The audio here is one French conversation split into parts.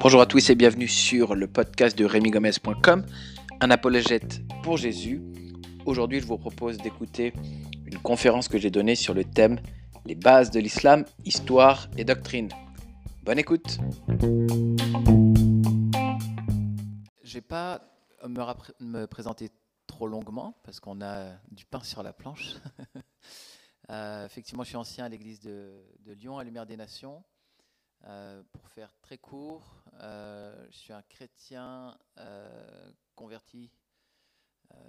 Bonjour à tous et bienvenue sur le podcast de remigomez.com, un apologète pour Jésus. Aujourd'hui, je vous propose d'écouter une conférence que j'ai donnée sur le thème Les bases de l'islam, histoire et doctrine. Bonne écoute. Je vais pas me, me, présenter trop longuement parce qu'on a du pain sur la planche. euh, effectivement, je suis ancien à l'église de, Lyon, à Lumière des Nations. Euh, pour faire très court, euh, je suis un chrétien converti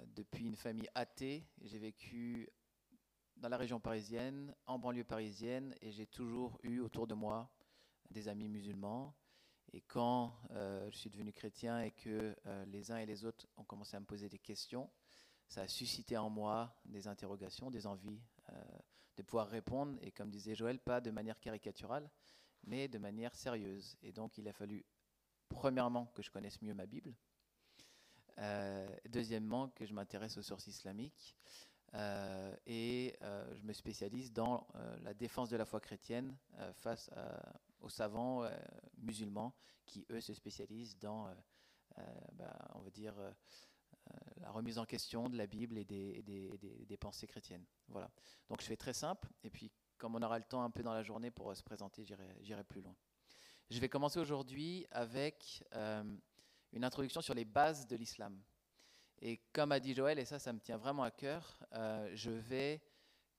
depuis une famille athée. J'ai vécu dans la région parisienne, en banlieue parisienne, et j'ai toujours eu autour de moi des amis musulmans. Et quand je suis devenu chrétien et que les uns et les autres ont commencé à me poser des questions, ça a suscité en moi des interrogations, des envies de pouvoir répondre, et comme disait Joël, pas de manière caricaturale, mais de manière sérieuse. Et donc il a fallu, premièrement, que je connaisse mieux ma Bible, euh, deuxièmement, que je m'intéresse aux sources islamiques, euh, et euh, je me spécialise dans la défense de la foi chrétienne face aux savants musulmans qui, eux, se spécialisent dans, bah, on va dire, la remise en question de la Bible et des, pensées chrétiennes. Voilà. Donc je fais très simple, et puis comme on aura le temps un peu dans la journée pour se présenter, j'irai plus loin. Je vais commencer aujourd'hui avec euh, une introduction sur les bases de l'islam. Et comme a dit Joël, et ça, ça me tient vraiment à cœur, euh, je vais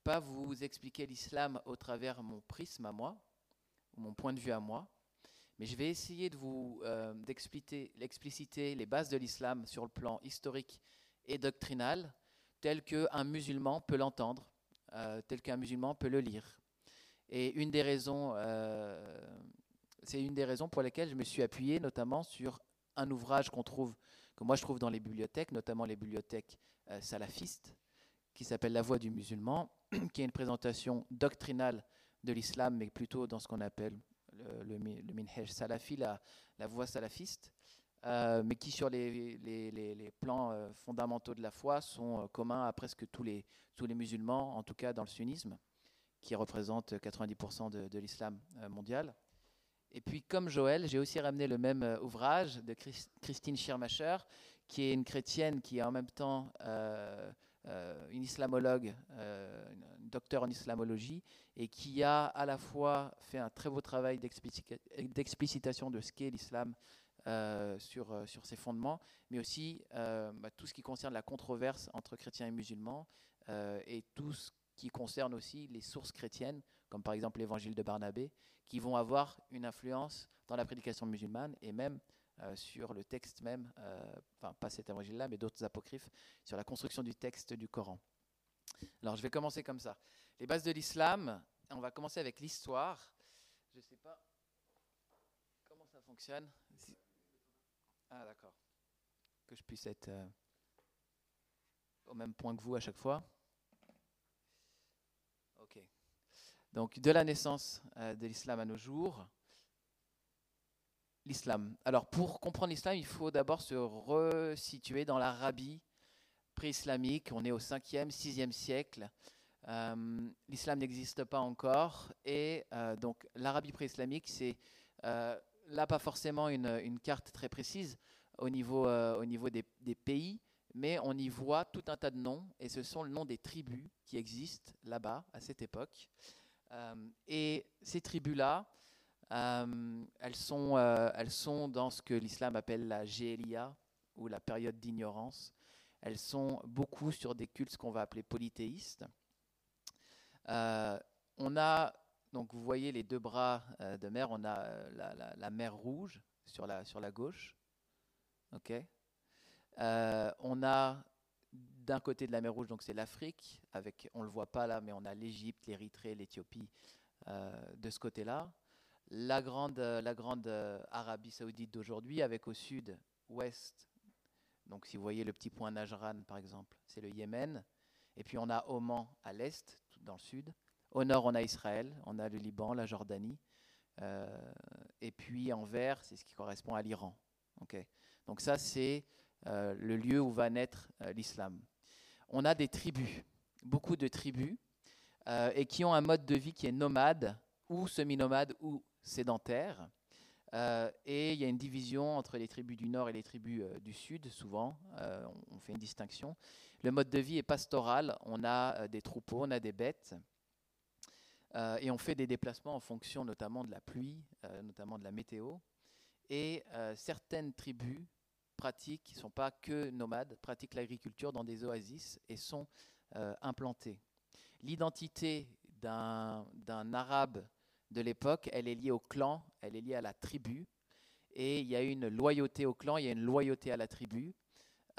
pas vous expliquer l'islam au travers mon prisme à moi, mon point de vue à moi, mais je vais essayer de vous euh, d'expliciter les bases de l'islam sur le plan historique et doctrinal, tel qu'un musulman peut l'entendre euh, tel qu'un musulman peut le lire. Et une des raisons, euh, c'est une des raisons pour lesquelles je me suis appuyé notamment sur un ouvrage qu'on trouve, que moi je trouve dans les bibliothèques, notamment les bibliothèques salafistes, qui s'appelle La Voix du musulman, qui est une présentation doctrinale de l'islam, mais plutôt dans ce qu'on appelle le, le, minhaj salafi, la, la voie salafiste. Euh, mais qui sur les, les, les, plans euh, fondamentaux de la foi sont euh, communs à presque tous les, tous les musulmans, en tout cas dans le sunnisme, qui représente 90% de, de l'islam mondial. Et puis, comme Joël, j'ai aussi ramené le même ouvrage de Christine Schirmacher, qui est une chrétienne qui est en même temps une islamologue, une docteur en islamologie, et qui a à la fois fait un très beau travail d'explicitation de ce qu'est l'islam euh, sur, euh, ses fondements, mais aussi euh, bah, tout ce qui concerne la controverse entre chrétiens et musulmans et tout ce qui concerne aussi les sources chrétiennes, comme par exemple l'évangile de Barnabé, qui vont avoir une influence dans la prédication musulmane et même sur le texte même, enfin pas cet évangile-là, mais d'autres apocryphes, sur la construction du texte du Coran. Alors je vais commencer comme ça. Les bases de l'islam, on va commencer avec l'histoire. Je ne sais pas comment ça fonctionne. Ah, d'accord. Que je puisse être euh, au même point que vous à chaque fois. Ok. Donc, de la naissance euh, de l'islam à nos jours, l'islam. Alors, pour comprendre l'islam, il faut d'abord se resituer dans l'Arabie pré-islamique. On est au 5e, 6e siècle. Euh, l'islam n'existe pas encore. Et donc, l'Arabie pré-islamique, c'est là, pas forcément une, carte très précise au niveau, euh, au niveau des, des, pays, mais on y voit tout un tas de noms, et ce sont le nom des tribus qui existent là-bas, à cette époque. Euh, et ces tribus-là, euh, elles, sont, elles sont dans ce que l'islam appelle la Gélia, ou la période d'ignorance. Elles sont beaucoup sur des cultes qu'on va appeler polythéistes. on a donc vous voyez les deux bras euh, de mer, on a euh, la, mer Rouge sur la, sur la gauche. ok euh, on a d'un côté de la mer Rouge, donc c'est l'Afrique, avec, on ne le voit pas là, mais on a l'Égypte, l'Érythrée, l'Éthiopie de ce côté-là. La grande, la grande Arabie saoudite d'aujourd'hui, avec au sud, ouest, donc si vous voyez le petit point Najran par exemple, c'est le Yémen. Et puis on a Oman à l'est, dans le sud. Au nord, on a Israël, on a le Liban, la Jordanie. Euh, et puis en vert, c'est ce qui correspond à l'Iran. Donc ça, c'est euh, le lieu où va naître euh, l'islam. On a des tribus, beaucoup de tribus, et qui ont un mode de vie qui est nomade, ou semi-nomades ou sédentaires. et il y a une division entre les tribus du nord et les tribus du sud, souvent. on fait une distinction. Le mode de vie est pastoral. On a des troupeaux, on a des bêtes. et on fait des déplacements en fonction notamment de la pluie, notamment de la météo. Et certaines tribus pratiquent, qui ne sont pas que nomades, pratiquent l'agriculture dans des oasis et sont euh, implantés. L'identité d'un arabe de l'époque, elle est liée au clan, elle est liée à la tribu, et il y a une loyauté au clan, il y a une loyauté à la tribu,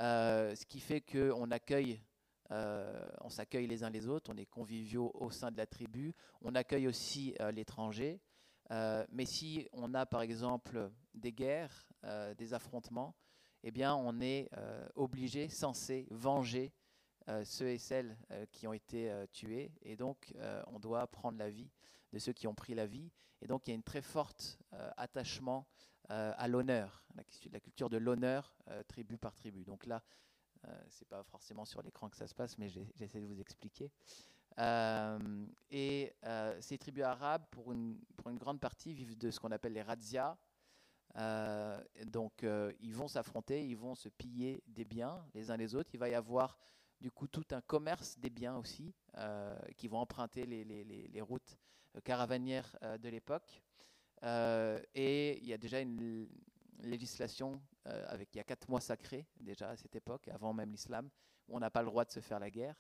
euh, ce qui fait qu'on accueille, euh, on s'accueille les uns les autres, on est conviviaux au sein de la tribu, on accueille aussi l'étranger. mais si on a par exemple des guerres, des affrontements, eh bien, on est euh, obligé, censé venger euh, ceux et celles euh, qui ont été tués. Et donc, on doit prendre la vie de ceux qui ont pris la vie. Et donc, il y a un très fort attachement à l'honneur, la, la, culture de l'honneur, tribu par tribu. Donc là, c'est pas forcément sur l'écran que ça se passe, mais j'essaie de vous expliquer. et ces tribus arabes, pour une, une, grande partie, vivent de ce qu'on appelle les razzias, euh, donc euh, ils vont s'affronter, ils vont se piller des biens les uns les autres. Il va y avoir du coup tout un commerce des biens aussi euh, qui vont emprunter les, routes caravanières de l'époque. et il y a déjà une législation avec il y a quatre mois sacrés déjà à cette époque, avant même l'islam, où on n'a pas le droit de se faire la guerre.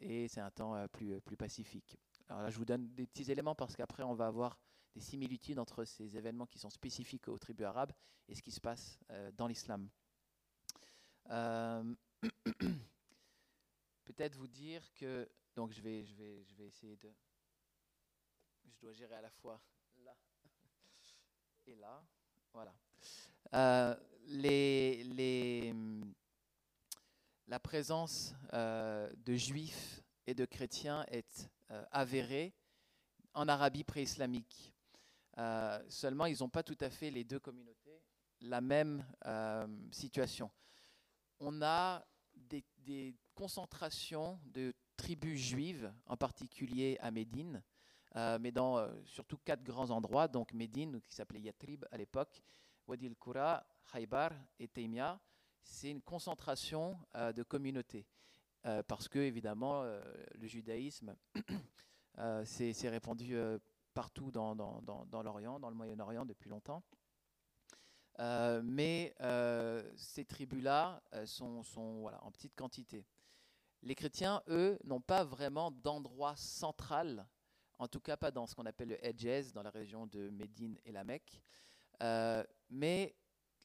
et c'est un temps plus, plus pacifique. Alors là, je vous donne des petits éléments parce qu'après, on va avoir des similitudes entre ces événements qui sont spécifiques aux tribus arabes et ce qui se passe euh, dans l'islam. Euh, peut-être vous dire que donc je vais je vais je vais essayer de je dois gérer à la fois là et là voilà euh, les, les, la présence de juifs et de chrétiens est avérée en Arabie pré-islamique. Euh, seulement, ils n'ont pas tout à fait les deux communautés la même euh, situation. On a des, concentrations de tribus juives, en particulier à Médine, euh, mais dans surtout quatre grands endroits, donc Médine, qui s'appelait Yatrib à l'époque, Wadi al-Qura, Khaybar et Taimia. C'est une concentration de communautés, parce que, évidemment, le judaïsme s'est répandu partout dans, l'Orient, dans le Moyen-Orient depuis longtemps. Euh, mais euh, ces tribus-là euh, sont, en petite quantité. Les chrétiens, eux, n'ont pas vraiment d'endroit central, en tout cas pas dans ce qu'on appelle le Hedjez, dans la région de Médine et la Mecque. mais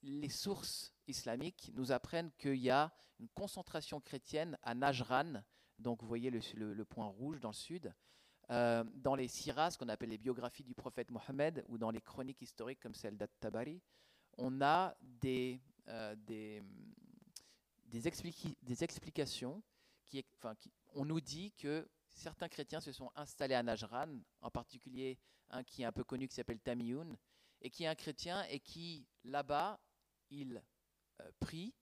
les sources islamiques nous apprennent qu'il y a une concentration chrétienne à Najran, donc vous voyez le point rouge dans le sud, euh, dans les siras, ce qu'on appelle les biographies du prophète Mohammed, ou dans les chroniques historiques comme celle d'At-Tabari, on a des, euh, des, explications qui, enfin, on nous dit que certains chrétiens se sont installés à Najran, en particulier un qui est un peu connu qui s'appelle Tamiyun, et qui est un chrétien et qui, là-bas, il euh, prie,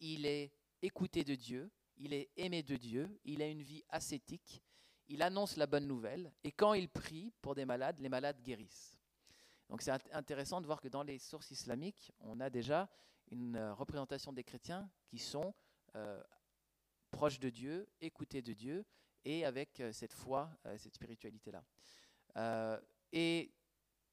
il est écouté de Dieu, il est aimé de Dieu, il a une vie ascétique, il annonce la bonne nouvelle, et quand il prie pour des malades, les malades guérissent. Donc c'est intéressant de voir que dans les sources islamiques, on a déjà une euh, représentation des chrétiens qui sont euh, proches de Dieu, écoutés de Dieu, et avec euh, cette foi, cette spiritualité-là. et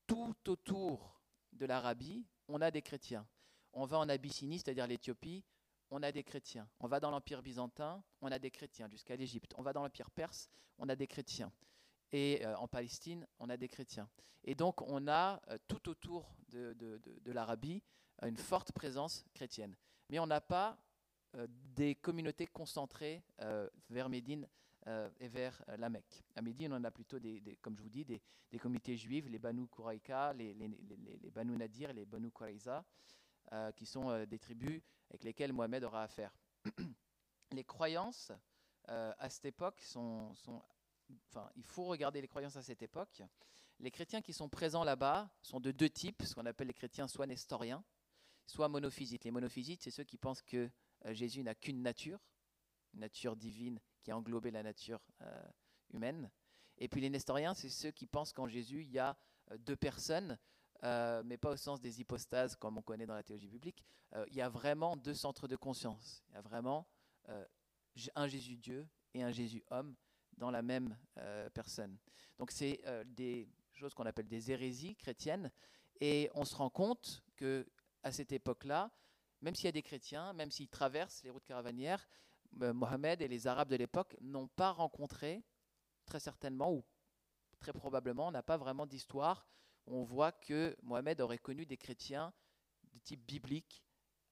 tout autour de l'Arabie, on a des chrétiens. On va en Abyssinie, c'est-à-dire l'Éthiopie, on a des chrétiens. On va dans l'Empire byzantin, on a des chrétiens jusqu'à l'Égypte. On va dans l'Empire perse, on a des chrétiens. Et euh, en Palestine, on a des chrétiens. Et donc, on a euh, tout autour de, l'Arabie une forte présence chrétienne. Mais on n'a pas euh, des communautés concentrées vers Médine et vers la Mecque. À Médine, on a plutôt, des, comme je vous dis, des, communautés juives, les Banu Kuraïka, les, Banu Nadir, les Banu Quraiza, qui sont des tribus avec lesquels Mohamed aura affaire. les croyances euh, à cette époque sont, Enfin, il faut regarder les croyances à cette époque. Les chrétiens qui sont présents là-bas sont de deux types, ce qu'on appelle les chrétiens soit nestoriens, soit monophysites. Les monophysites, c'est ceux qui pensent que euh, Jésus n'a qu'une nature, une nature divine qui a englobé la nature euh, humaine. Et puis les nestoriens, c'est ceux qui pensent qu'en Jésus, il y a deux personnes, mais pas au sens des hypostases comme on connaît dans la théologie biblique. il y a vraiment deux centres de conscience. Il y a vraiment un Jésus Dieu et un Jésus homme dans la même personne. Donc c'est des choses qu'on appelle des hérésies chrétiennes. Et on se rend compte que à cette époque-là, même s'il y a des chrétiens, même s'ils traversent les routes caravanières, euh, Mohamed et les Arabes de l'époque n'ont pas rencontré, très certainement ou très probablement, on n'a pas vraiment d'histoire. On voit que Mohamed aurait connu des chrétiens de type biblique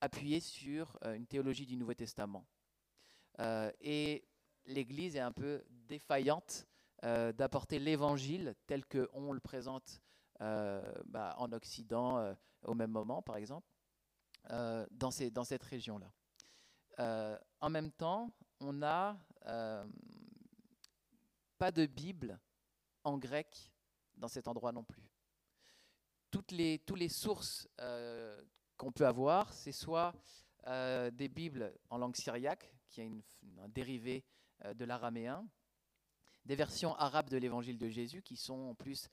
appuyés sur euh, une théologie du Nouveau Testament. Euh, et l'Église est un peu défaillante d'apporter l'Évangile tel qu'on le présente bah, en Occident au même moment, par exemple. Euh, dans, cette région-là. Euh, en même temps, on n'a euh, pas de Bible en grec dans cet endroit non plus. Toutes les, sources qu'on peut avoir, c'est soit des Bibles en langue syriaque, qui est une, un dérivé de l'araméen, des versions arabes de l'évangile de Jésus, qui sont en plus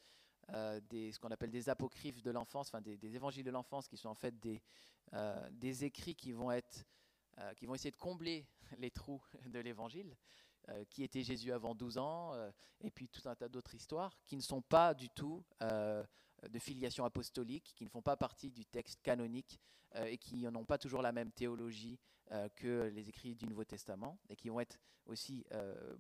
euh, des, ce qu'on appelle des apocryphes de l'enfance, des, évangiles de l'enfance, qui sont en fait euh, des écrits qui vont, être, euh, qui vont essayer de combler les trous de l'évangile, qui était Jésus avant 12 ans, et puis tout un tas d'autres histoires qui ne sont pas du tout de filiation apostolique, qui ne font pas partie du texte canonique et qui n'ont pas toujours la même théologie que les écrits du Nouveau Testament, et qui vont être aussi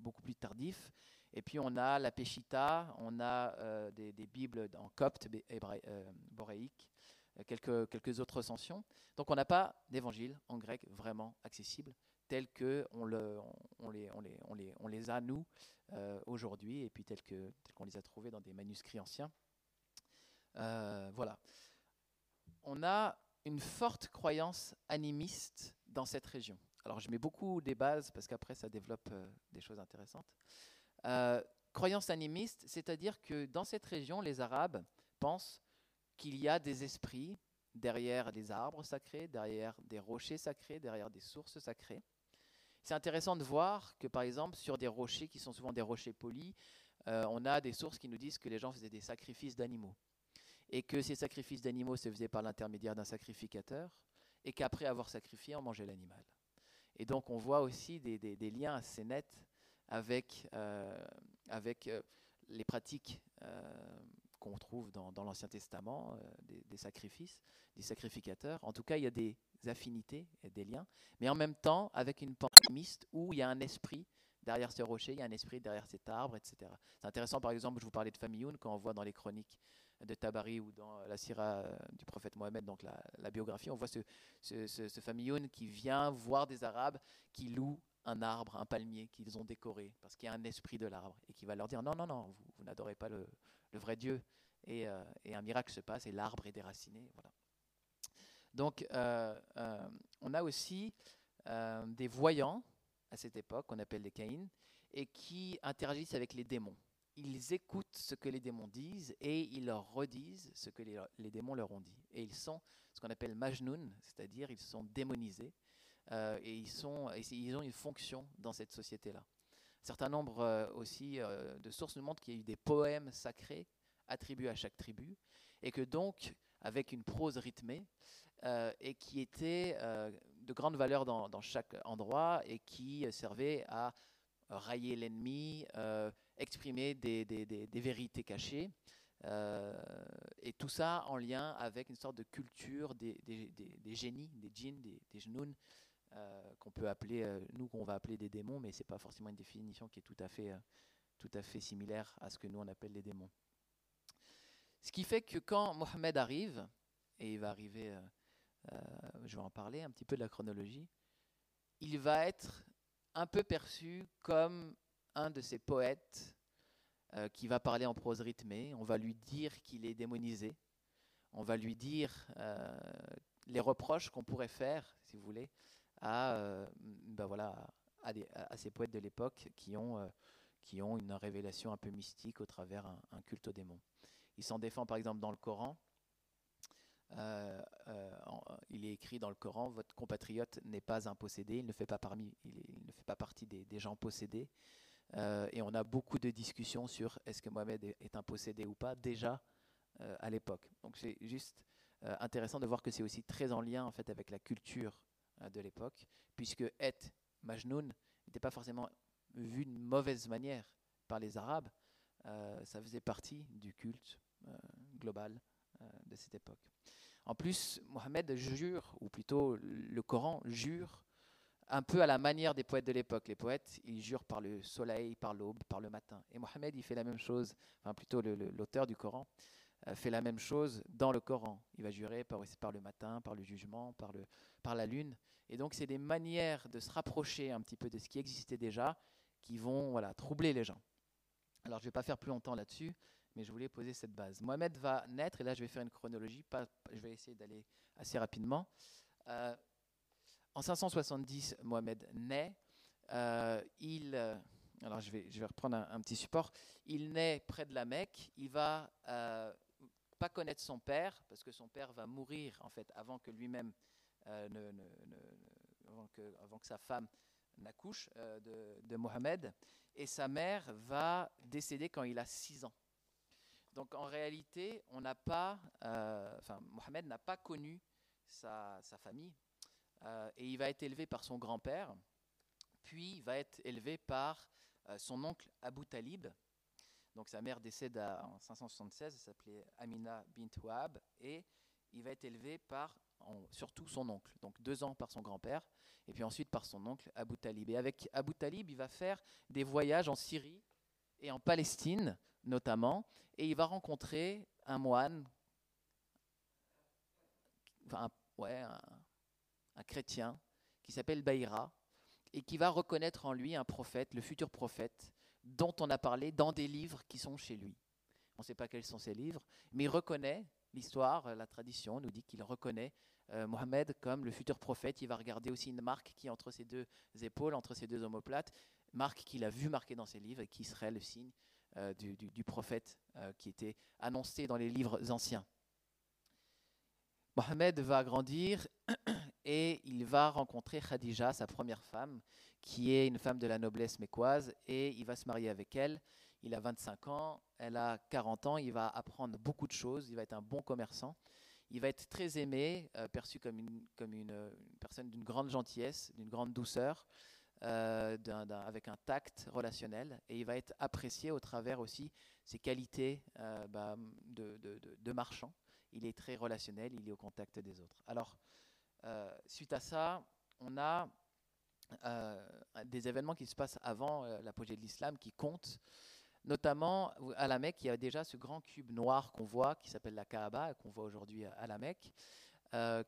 beaucoup plus tardifs. Et puis on a la Péchita, on a euh, des, Bibles en copte, euh, boréique, euh, quelques, quelques autres recensions. Donc on n'a pas d'évangile en grec vraiment accessible, tel que on, le, on, les, a nous aujourd'hui, et puis tel qu'on tel les a trouvés dans des manuscrits anciens. voilà. On a une forte croyance animiste dans cette région. Alors je mets beaucoup des bases parce qu'après ça développe des choses intéressantes. Euh, croyance animiste, c'est-à-dire que dans cette région, les Arabes pensent qu'il y a des esprits derrière des arbres sacrés, derrière des rochers sacrés, derrière des sources sacrées. C'est intéressant de voir que, par exemple, sur des rochers qui sont souvent des rochers polis, euh, on a des sources qui nous disent que les gens faisaient des sacrifices d'animaux. Et que ces sacrifices d'animaux se faisaient par l'intermédiaire d'un sacrificateur, et qu'après avoir sacrifié, on mangeait l'animal. Et donc on voit aussi des, liens assez nets avec, euh, avec euh, les pratiques qu'on trouve dans, l'Ancien Testament, des, sacrifices, des sacrificateurs. En tout cas, il y a des affinités des liens, mais en même temps avec une pensée mixte où il y a un esprit derrière ce rocher, il y a un esprit derrière cet arbre, etc. C'est intéressant, par exemple, je vous parlais de Famioun, quand on voit dans les chroniques de Tabari ou dans la sira du prophète Mohammed, donc la, biographie, on voit ce, ce, ce, qui vient voir des Arabes qui louent un arbre, un palmier qu'ils ont décoré, parce qu'il y a un esprit de l'arbre, et qui va leur dire non, non, non, vous, n'adorez pas le, vrai Dieu. Euh, et, un miracle se passe, et l'arbre est déraciné. Voilà. Donc, euh, euh, on a aussi des voyants à cette époque, qu'on appelle les Caïns, et qui interagissent avec les démons. Ils écoutent ce que les démons disent et ils leur redisent ce que les, démons leur ont dit. Et ils sont ce qu'on appelle majnoun, c'est-à-dire ils sont démonisés et ils ont une fonction dans cette société-là. Un certain nombre euh, aussi euh, de sources nous montrent qu'il y a eu des poèmes sacrés attribués à chaque tribu, et que donc, avec une prose rythmée, et qui était de grande valeur dans, chaque endroit, et qui servait à railler l'ennemi, exprimer des, vérités cachées. et tout ça en lien avec une sorte de culture des, génies, des djinns, des, des euh, qu'on peut appeler, euh, nous qu'on va appeler des démons, mais c'est pas forcément une définition qui est tout à fait, euh, tout à fait similaire à ce que nous on appelle les démons. Ce qui fait que quand Mohamed arrive, et il va arriver, je vais en parler un petit peu de la chronologie, il va être un peu perçu comme un de ces poètes qui va parler en prose rythmée. On va lui dire qu'il est démonisé. On va lui dire les reproches qu'on pourrait faire, si vous voulez, à, euh, ben voilà, à, ces poètes de l'époque qui ont, euh, qui ont une révélation un peu mystique au travers un, culte aux démons. Il s'en défend par exemple dans le Coran. Euh, il est écrit dans le Coran votre compatriote n'est pas un possédé, il ne fait pas, parmi, il, ne fait pas partie des, gens possédés. et on a beaucoup de discussions sur est-ce que Mohamed est, un possédé ou pas déjà à l'époque. Donc c'est juste intéressant de voir que c'est aussi très en lien en fait avec la culture de l'époque, puisque Et Majnoun n'était pas forcément vu d'une mauvaise manière par les Arabes, ça faisait partie du culte global de cette époque. En plus, Mohamed jure, ou plutôt le Coran jure, un peu à la manière des poètes de l'époque. Les poètes, ils jurent par le soleil, par l'aube, par le matin. Et Mohamed, il fait la même chose, enfin plutôt l'auteur du Coran, euh, fait la même chose dans le Coran. Il va jurer par, le matin, par le jugement, par, le, par la lune. Et donc, c'est des manières de se rapprocher un petit peu de ce qui existait déjà qui vont voilà, troubler les gens. Alors, je ne vais pas faire plus longtemps là-dessus mais je voulais poser cette base. Mohamed va naître, et là je vais faire une chronologie, je vais essayer d'aller assez rapidement. Euh, en 570, Mohamed naît. Euh, il, euh, alors je vais, je vais reprendre un, petit support. Il naît près de la Mecque. Il va pas connaître son père parce que son père va mourir en fait avant que lui-même ne, avant, que, avant, que, sa femme n'accouche de, de Mohamed. Et sa mère va décéder quand il a 6 ans. Donc en réalité, on n'a pas, euh, Mohamed n'a pas connu sa, famille euh, et il va être élevé par son grand-père, puis il va être élevé par euh, son oncle Abu Talib. Donc sa mère décède en 576, elle s'appelait Amina bint Wahab et il va être élevé par surtout son oncle, donc deux ans par son grand-père, et puis ensuite par son oncle Abu Talib. Et avec Abu Talib, il va faire des voyages en Syrie et en Palestine notamment, et il va rencontrer un moine, enfin, ouais, un, chrétien, qui s'appelle Baïra, et qui va reconnaître en lui un prophète, le futur prophète, dont on a parlé dans des livres qui sont chez lui. On ne sait pas quels sont ces livres, mais il reconnaît, l'histoire, la tradition nous dit qu'il reconnaît euh, Mohammed comme le futur prophète. Il va regarder aussi une marque qui est entre ses deux épaules, entre ses deux omoplates, marque qu'il a vu marquée dans ses livres et qui serait le signe euh, du, prophète euh, qui était annoncé dans les livres anciens. Mohamed va grandir et il va rencontrer Khadija, sa première femme, qui est une femme de la noblesse mécoise, et il va se marier avec elle. Il a 25 ans, elle a 40 ans, il va apprendre beaucoup de choses, il va être un bon commerçant. Il va être très aimé, euh, perçu comme, une, comme une personne d'une grande gentillesse, d'une grande douceur. Euh, avec un tact relationnel et il va être apprécié au travers aussi ses qualités euh, bah, de, marchand. Il est très relationnel, il est au contact des autres. Alors, suite à ça, on a des événements qui se passent avant l'apogée de l'islam qui comptent. Notamment à la Mecque, il y a déjà ce grand cube noir qu'on voit, qui s'appelle la Kaaba, qu'on voit aujourd'hui à la Mecque,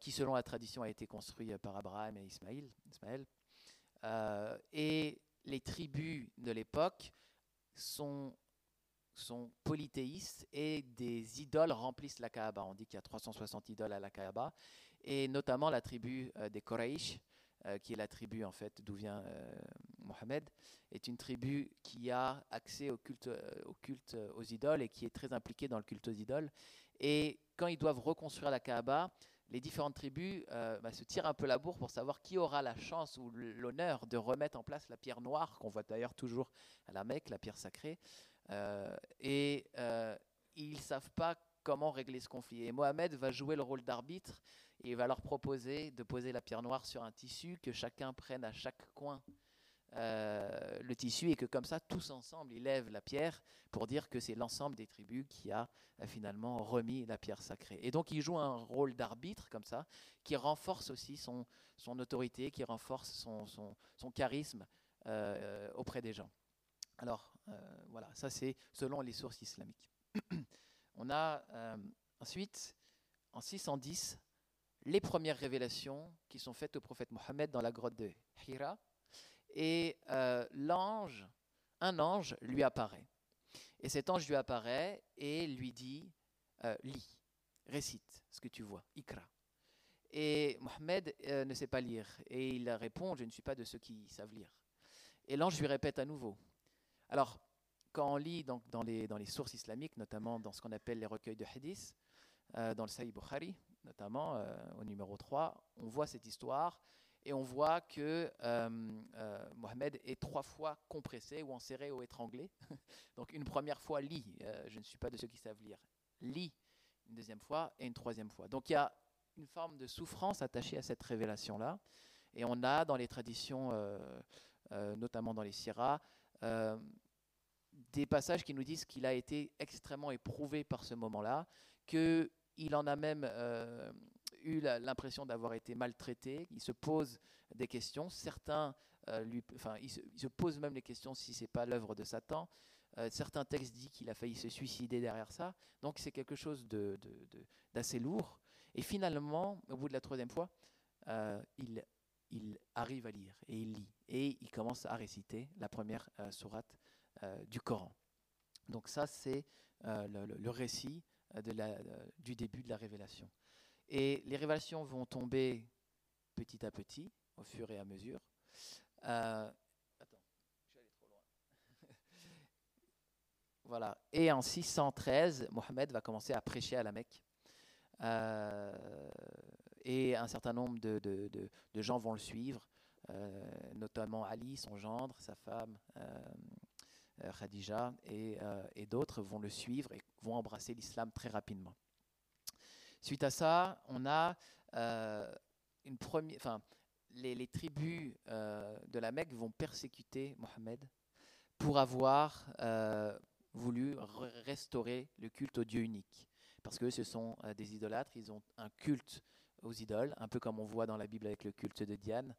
qui selon la tradition a été construit par Abraham et Ismaël. Euh, et les tribus de l'époque sont polythéistes et des idoles remplissent la Kaaba. On dit qu'il y a 360 idoles à la Kaaba, et notamment la tribu euh, des Quraysh, euh, qui est la tribu en fait d'où vient Mohammed, est une tribu qui a accès au culte, au culte aux idoles et qui est très impliquée dans le culte aux idoles. Et quand ils doivent reconstruire la Kaaba, les différentes tribus euh, bah, se tirent un peu la bourre pour savoir qui aura la chance ou l'honneur de remettre en place la pierre noire, qu'on voit d'ailleurs toujours à la Mecque, la pierre sacrée. Euh, et euh, ils ne savent pas comment régler ce conflit. Et Mohamed va jouer le rôle d'arbitre et il va leur proposer de poser la pierre noire sur un tissu, que chacun prenne à chaque coin euh, le tissu et que comme ça, tous ensemble, ils lèvent la pierre pour dire que c'est l'ensemble des tribus qui a euh, finalement remis la pierre sacrée. Et donc il joue un rôle d'arbitre comme ça, qui renforce aussi son, autorité, qui renforce son charisme euh, auprès des gens. Alors voilà, ça c'est selon les sources islamiques. On a ensuite, en 610, les premières révélations qui sont faites au prophète Mohammed dans la grotte de Hira et euh, l'ange, un ange lui apparaît. Et cet ange lui apparaît et lui dit euh, lis, récite ce que tu vois, ikra. Et Mohamed euh, ne sait pas lire et il répond je ne suis pas de ceux qui savent lire. Et l'ange lui répète à nouveau. Alors, quand on lit donc, dans, les, dans les sources islamiques, notamment dans ce qu'on appelle les recueils de hadith, dans le Sahih Bukhari, notamment au numéro 3, on voit cette histoire Et on voit que Mohamed est trois fois compressé ou enserré ou étranglé. Donc une première fois, lit. je ne suis pas de ceux qui savent lire. Lit une deuxième fois et une troisième fois. Donc il y a une forme de souffrance attachée à cette révélation-là. Et on a dans les traditions, notamment dans les Sirah, des passages qui nous disent qu'il a été extrêmement éprouvé par ce moment-là, qu'il en a même euh, eu l'impression d'avoir été maltraité. Il se pose des questions. Certains, euh, enfin, il se, pose même les questions si c'est pas l'œuvre de Satan. Euh, certains textes disent qu'il a failli se suicider derrière ça. Donc c'est quelque chose d'assez lourd. Et finalement, au bout de la troisième fois, il, il arrive à lire et il lit et il commence à réciter la première sourate du Coran. Donc ça, c'est le, récit de la, du début de la révélation. Et les révélations vont tomber petit à petit, au fur et à mesure. attends, je suis allé trop loin. voilà. Et en 613, Mohammed va commencer à prêcher à la Mecque. et un certain nombre de, de, de, gens vont le suivre, notamment Ali, son gendre, sa femme, euh, Khadija euh, et, d'autres vont le suivre et vont embrasser l'islam très rapidement. Suite à ça, on a euh, une première, enfin, les, tribus de la Mecque vont persécuter Mohammed pour avoir voulu restaurer le culte au Dieu unique. Parce que ce sont des idolâtres, ils ont un culte aux idoles, un peu comme on voit dans la Bible avec le culte de Diane.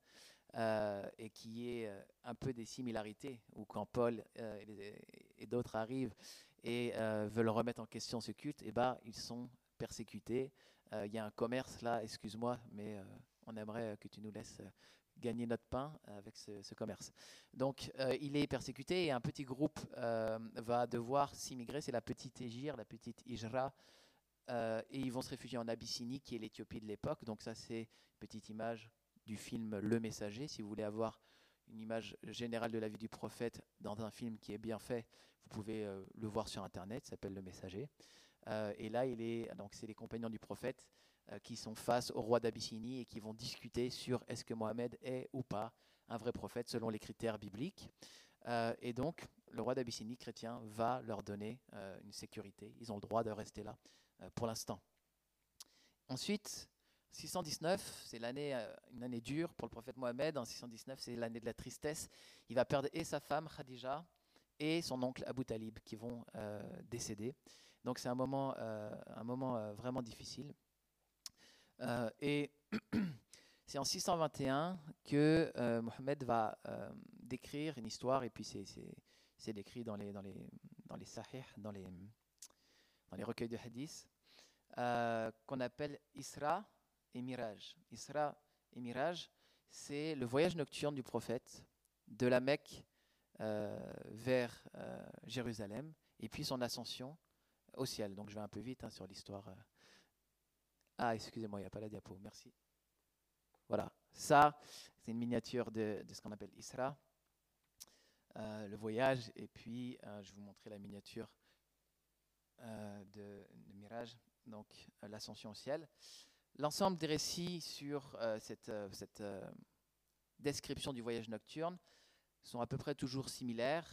Euh, et qui est euh, un peu des similarités, où quand Paul euh, et, d'autres arrivent et veulent remettre en question ce culte, eh ben, ils sont persécutés. Il y a un commerce là, excuse-moi, mais on aimerait que tu nous laisses gagner notre pain avec ce, commerce. Donc il est persécuté et un petit groupe va devoir s'immigrer, c'est la petite Égir, la petite Ijra, et ils vont se réfugier en Abyssinie, qui est l'Éthiopie de l'époque. Donc ça c'est une petite image du film Le Messager. Si vous voulez avoir une image générale de la vie du prophète dans un film qui est bien fait, vous pouvez euh, le voir sur Internet, s'appelle Le Messager. Euh, et là, il est donc c'est les compagnons du prophète euh, qui sont face au roi d'Abyssinie et qui vont discuter sur est-ce que Mohamed est ou pas un vrai prophète selon les critères bibliques. et donc, le roi d'Abyssinie chrétien va leur donner une sécurité. Ils ont le droit de rester là pour l'instant. Ensuite, 619, c'est l'année, euh, une année dure pour le prophète Mohammed. En 619, c'est l'année de la tristesse. Il va perdre et sa femme Khadija et son oncle Abu Talib qui vont euh, décéder. Donc c'est un moment, euh, un moment vraiment difficile. et c'est en 621 que Mohammed va décrire une histoire, et puis c'est décrit dans les, dans les, dans les dans les, dans les recueils de hadith, qu'on appelle Isra et Mirage. Isra et Mirage, c'est le voyage nocturne du prophète de la Mecque euh, vers euh, Jérusalem et puis son ascension au ciel. Donc je vais un peu vite hein, sur l'histoire. Euh. Ah, excusez-moi, il n'y a pas la diapo, merci. Voilà, ça, c'est une miniature de, ce qu'on appelle Isra, le voyage, et puis je vais vous montrer la miniature de, de, Mirage, donc l'ascension au ciel. L'ensemble des récits sur euh, cette, euh, euh, description du voyage nocturne sont à peu près toujours similaires.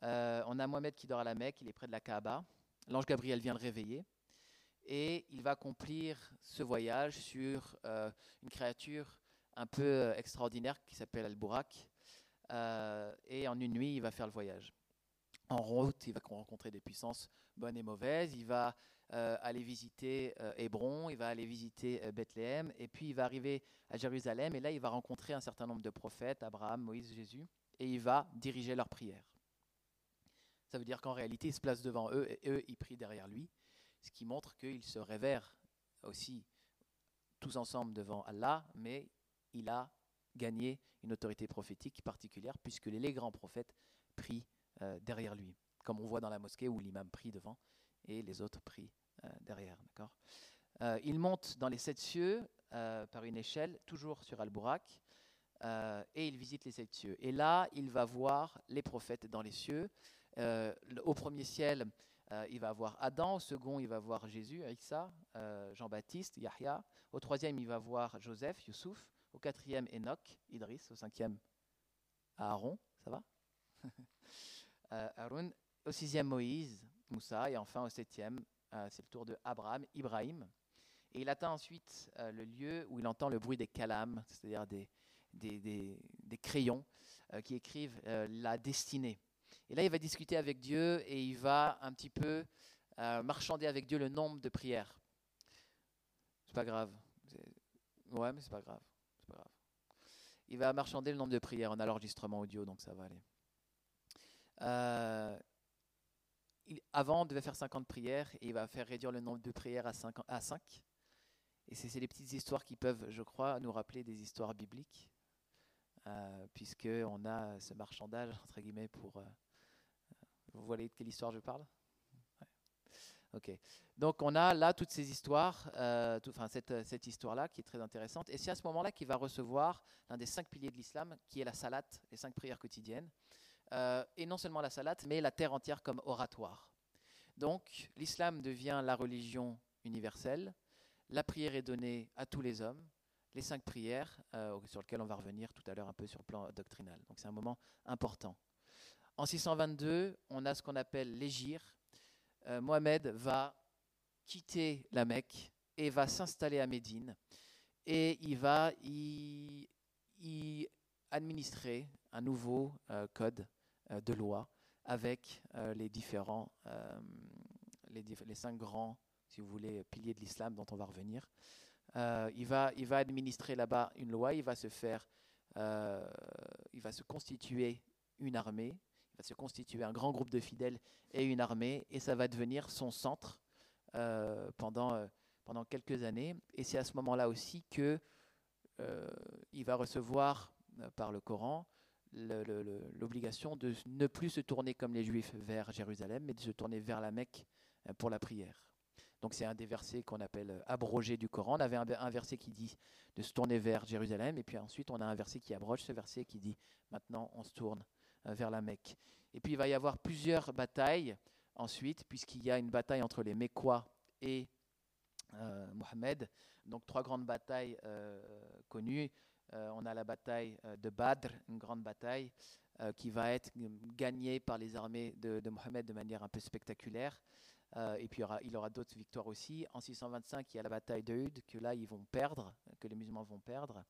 on a Mohamed qui dort à la Mecque, il est près de la Kaaba. L'ange Gabriel vient le réveiller et il va accomplir ce voyage sur une créature un peu extraordinaire qui s'appelle Al-Burak. et en une nuit, il va faire le voyage. En route, il va rencontrer des puissances bonnes et mauvaises. Il va euh, aller visiter euh, Hébron, il va aller visiter euh, Bethléem, et puis il va arriver à Jérusalem, et là il va rencontrer un certain nombre de prophètes, Abraham, Moïse, Jésus, et il va diriger leurs prières. Ça veut dire qu'en réalité, il se place devant eux, et eux, ils prient derrière lui, ce qui montre qu'ils se révèrent aussi tous ensemble devant Allah, mais il a gagné une autorité prophétique particulière, puisque les grands prophètes prient derrière lui, comme on voit dans la mosquée où l'imam prie devant et les autres prient euh, derrière. D'accord? Euh, il monte dans les sept cieux euh, par une échelle, toujours sur Al-Burak, et il visite les sept cieux. Et là, il va voir les prophètes dans les cieux. au premier ciel, il va voir Adam. Au second, il va voir Jésus, Isa, Jean-Baptiste, Yahya. Au troisième, il va voir Joseph, Youssouf. au quatrième Enoch, Idris, au cinquième Aaron, ça va? Aaron, au sixième Moïse, Et enfin au septième, euh, c'est le tour de Abraham, Ibrahim. Et il atteint ensuite euh, le lieu où il entend le bruit des calames, c'est-à-dire des, des, crayons qui écrivent la destinée. Et là, il va discuter avec Dieu et il va un petit peu marchander avec Dieu le nombre de prières. C'est pas grave. Ouais, mais c'est pas grave. C'est pas grave. Il va marchander le nombre de prières. On a l'enregistrement audio, donc ça va aller. Avant, on devait faire 50 prières et il va faire réduire le nombre de prières à 5. À 5. Et c'est des petites histoires qui peuvent, je crois, nous rappeler des histoires bibliques, euh, puisqu'on a ce marchandage, entre guillemets, pour... Euh, vous voyez de quelle histoire je parle? Ok. Donc on a là toutes ces histoires, euh, cette, cette histoire-là qui est très intéressante. Et c'est à ce moment-là qu'il va recevoir l'un des cinq piliers de l'islam, qui est la salat, les cinq prières quotidiennes. Euh, et non seulement la salat, mais la terre entière comme oratoire. Donc l'islam devient la religion universelle. La prière est donnée à tous les hommes. Les cinq prières, euh, sur lesquelles on va revenir tout à l'heure un peu sur le plan doctrinal. Donc c'est un moment important. En 622, on a ce qu'on appelle l'égir, euh, Mohamed va quitter la Mecque et va s'installer à Médine. Et il va y, administrer un nouveau euh, code de loi avec les différents, les, cinq grands, si vous voulez, piliers de l'islam dont on va revenir. il, va, il va administrer là-bas une loi, il va se faire, il va se constituer une armée, il va se constituer un grand groupe de fidèles et une armée, et ça va devenir son centre euh, pendant, euh, pendant quelques années. Et c'est à ce moment-là aussi que euh, il va recevoir par le Coran l'obligation de ne plus se tourner comme les Juifs vers Jérusalem, mais de se tourner vers la Mecque pour la prière. Donc c'est un des versets qu'on appelle abrogé du Coran. On avait un, verset qui dit de se tourner vers Jérusalem, et puis ensuite on a un verset qui abroge ce verset qui dit maintenant on se tourne euh, vers la Mecque. Et puis il va y avoir plusieurs batailles ensuite, puisqu'il y a une bataille entre les Mécois et euh, Mohamed. Donc trois grandes batailles euh, connues. On a la bataille de Badr, une grande bataille qui va être gagnée par les armées de, Mohamed de manière un peu spectaculaire. et puis il y aura, d'autres victoires aussi. En 625, il y a la bataille de Hud, que là ils vont perdre, que les musulmans vont perdre.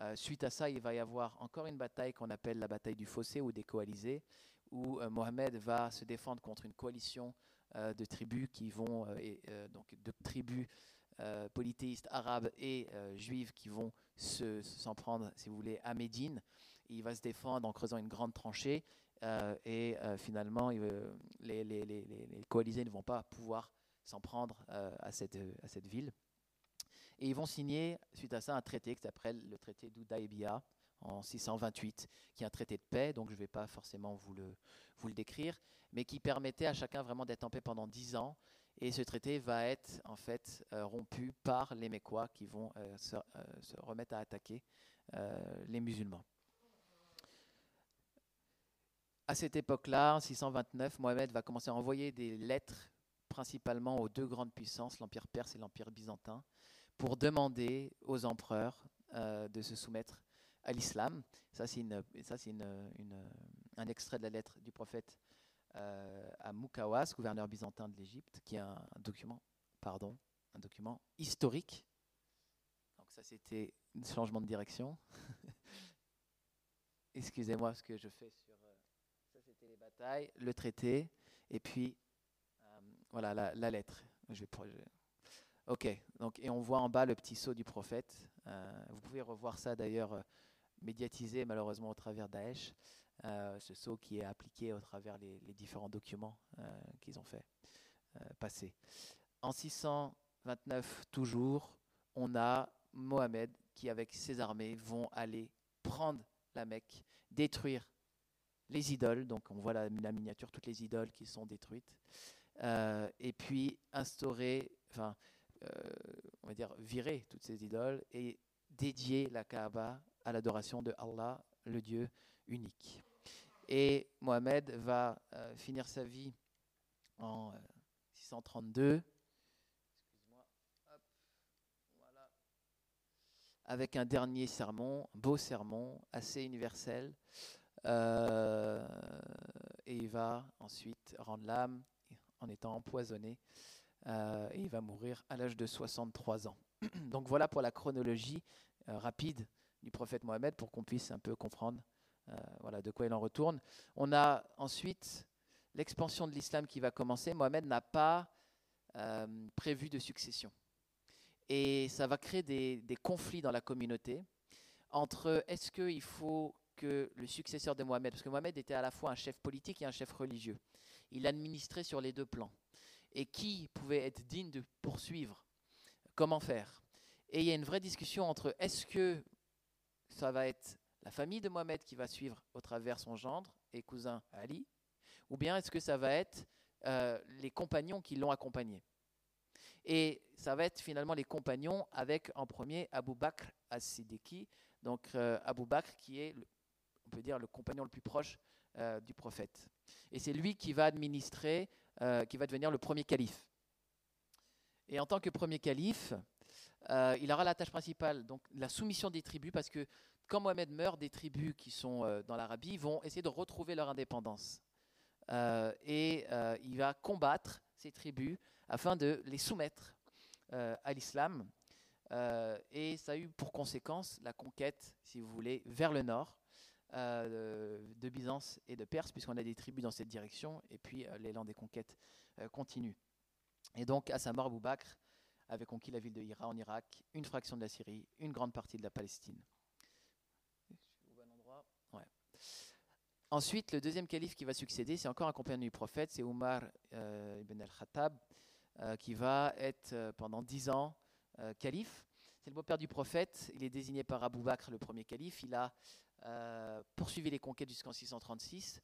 Euh, suite à ça, il va y avoir encore une bataille qu'on appelle la bataille du fossé ou des coalisés, où euh, Mohamed va se défendre contre une coalition euh, de tribus qui vont, donc de tribus polythéistes arabes et juives qui vont s'en prendre, si vous voulez, à Médine. il va se défendre en creusant une grande tranchée et finalement, les, les, les, coalisés ne vont pas pouvoir s'en prendre à, cette, à cette ville. Et ils vont signer, suite à ça, un traité qui s'appelle le traité d'Udaibia en 628, qui est un traité de paix, donc je ne vais pas forcément vous le, vous le décrire, mais qui permettait à chacun vraiment d'être en paix pendant dix ans. Et ce traité va être en fait euh, rompu par les Mécois qui vont euh, se, euh, se, remettre à attaquer les musulmans. À cette époque-là, en 629, Mohamed va commencer à envoyer des lettres principalement aux deux grandes puissances, l'Empire perse et l'Empire byzantin, pour demander aux empereurs de se soumettre à l'islam. Ça, c'est, un extrait de la lettre du prophète à Mukawas, gouverneur byzantin de l'Égypte, qui est un, document, pardon, un document historique. Donc ça, c'était un changement de direction. Excusez-moi ce que je fais sur... Euh, ça, c'était les batailles, le traité, et puis voilà la, lettre. Je vais, Ok, donc, et on voit en bas le petit sceau du prophète. Euh, vous pouvez revoir ça d'ailleurs euh, médiatisé malheureusement au travers Daesh, euh, ce sceau qui est appliqué au travers les, différents documents qu'ils ont fait passer. En 629 toujours, on a Mohamed qui avec ses armées vont aller prendre la Mecque, détruire les idoles, donc on voit la, miniature, toutes les idoles qui sont détruites, et puis instaurer, enfin euh, on va dire, virer toutes ces idoles et dédier la Kaaba à l'adoration de Allah, le Dieu unique. Et Mohamed va euh, finir sa vie en 632 euh, avec un dernier sermon, un beau sermon, assez universel. Euh, et il va ensuite rendre l'âme en étant empoisonné. Et il va mourir à l'âge de 63 ans. Donc voilà pour la chronologie rapide du prophète Mohammed pour qu'on puisse un peu comprendre voilà, de quoi il en retourne. On a ensuite l'expansion de l'islam qui va commencer. Mohammed n'a pas prévu de succession. Et ça va créer des, des conflits dans la communauté entre est-ce qu'il faut que le successeur de Mohamed, parce que Mohamed était à la fois un chef politique et un chef religieux. Il administrait sur les deux plans. Et qui pouvait être digne de poursuivre? Comment faire? Et il y a une vraie discussion entre est-ce que ça va être la famille de Mohamed qui va suivre au travers son gendre et cousin Ali, ou bien est-ce que ça va être euh, les compagnons qui l'ont accompagné? Et ça va être finalement les compagnons avec en premier Abu Bakr as-Siddiqui, donc euh, Abu Bakr qui est on peut dire, le compagnon le plus proche euh, du prophète. Et c'est lui qui va administrer, qui va devenir le premier calife. Et en tant que premier calife, il aura la tâche principale, donc la soumission des tribus, parce que quand Mohamed meurt, des tribus qui sont dans l'Arabie vont essayer de retrouver leur indépendance. et il va combattre ces tribus afin de les soumettre à l'islam. et ça a eu pour conséquence la conquête, si vous voulez, vers le nord, euh, de Byzance et de Perse, puisqu'on a des tribus dans cette direction, et puis euh, l'élan des conquêtes euh, continue. Et donc, à sa mort, Abou Bakr avait conquis la ville de Hira en Irak, une fraction de la Syrie, une grande partie de la Palestine. Ensuite, le deuxième calife qui va succéder, c'est encore un compagnon du prophète, c'est Omar ibn al-Khattab, qui va être pendant dix ans calife. C'est le beau-père du prophète, il est désigné par Abou Bakr, le premier calife. Il a euh, poursuivi les conquêtes jusqu'en 636.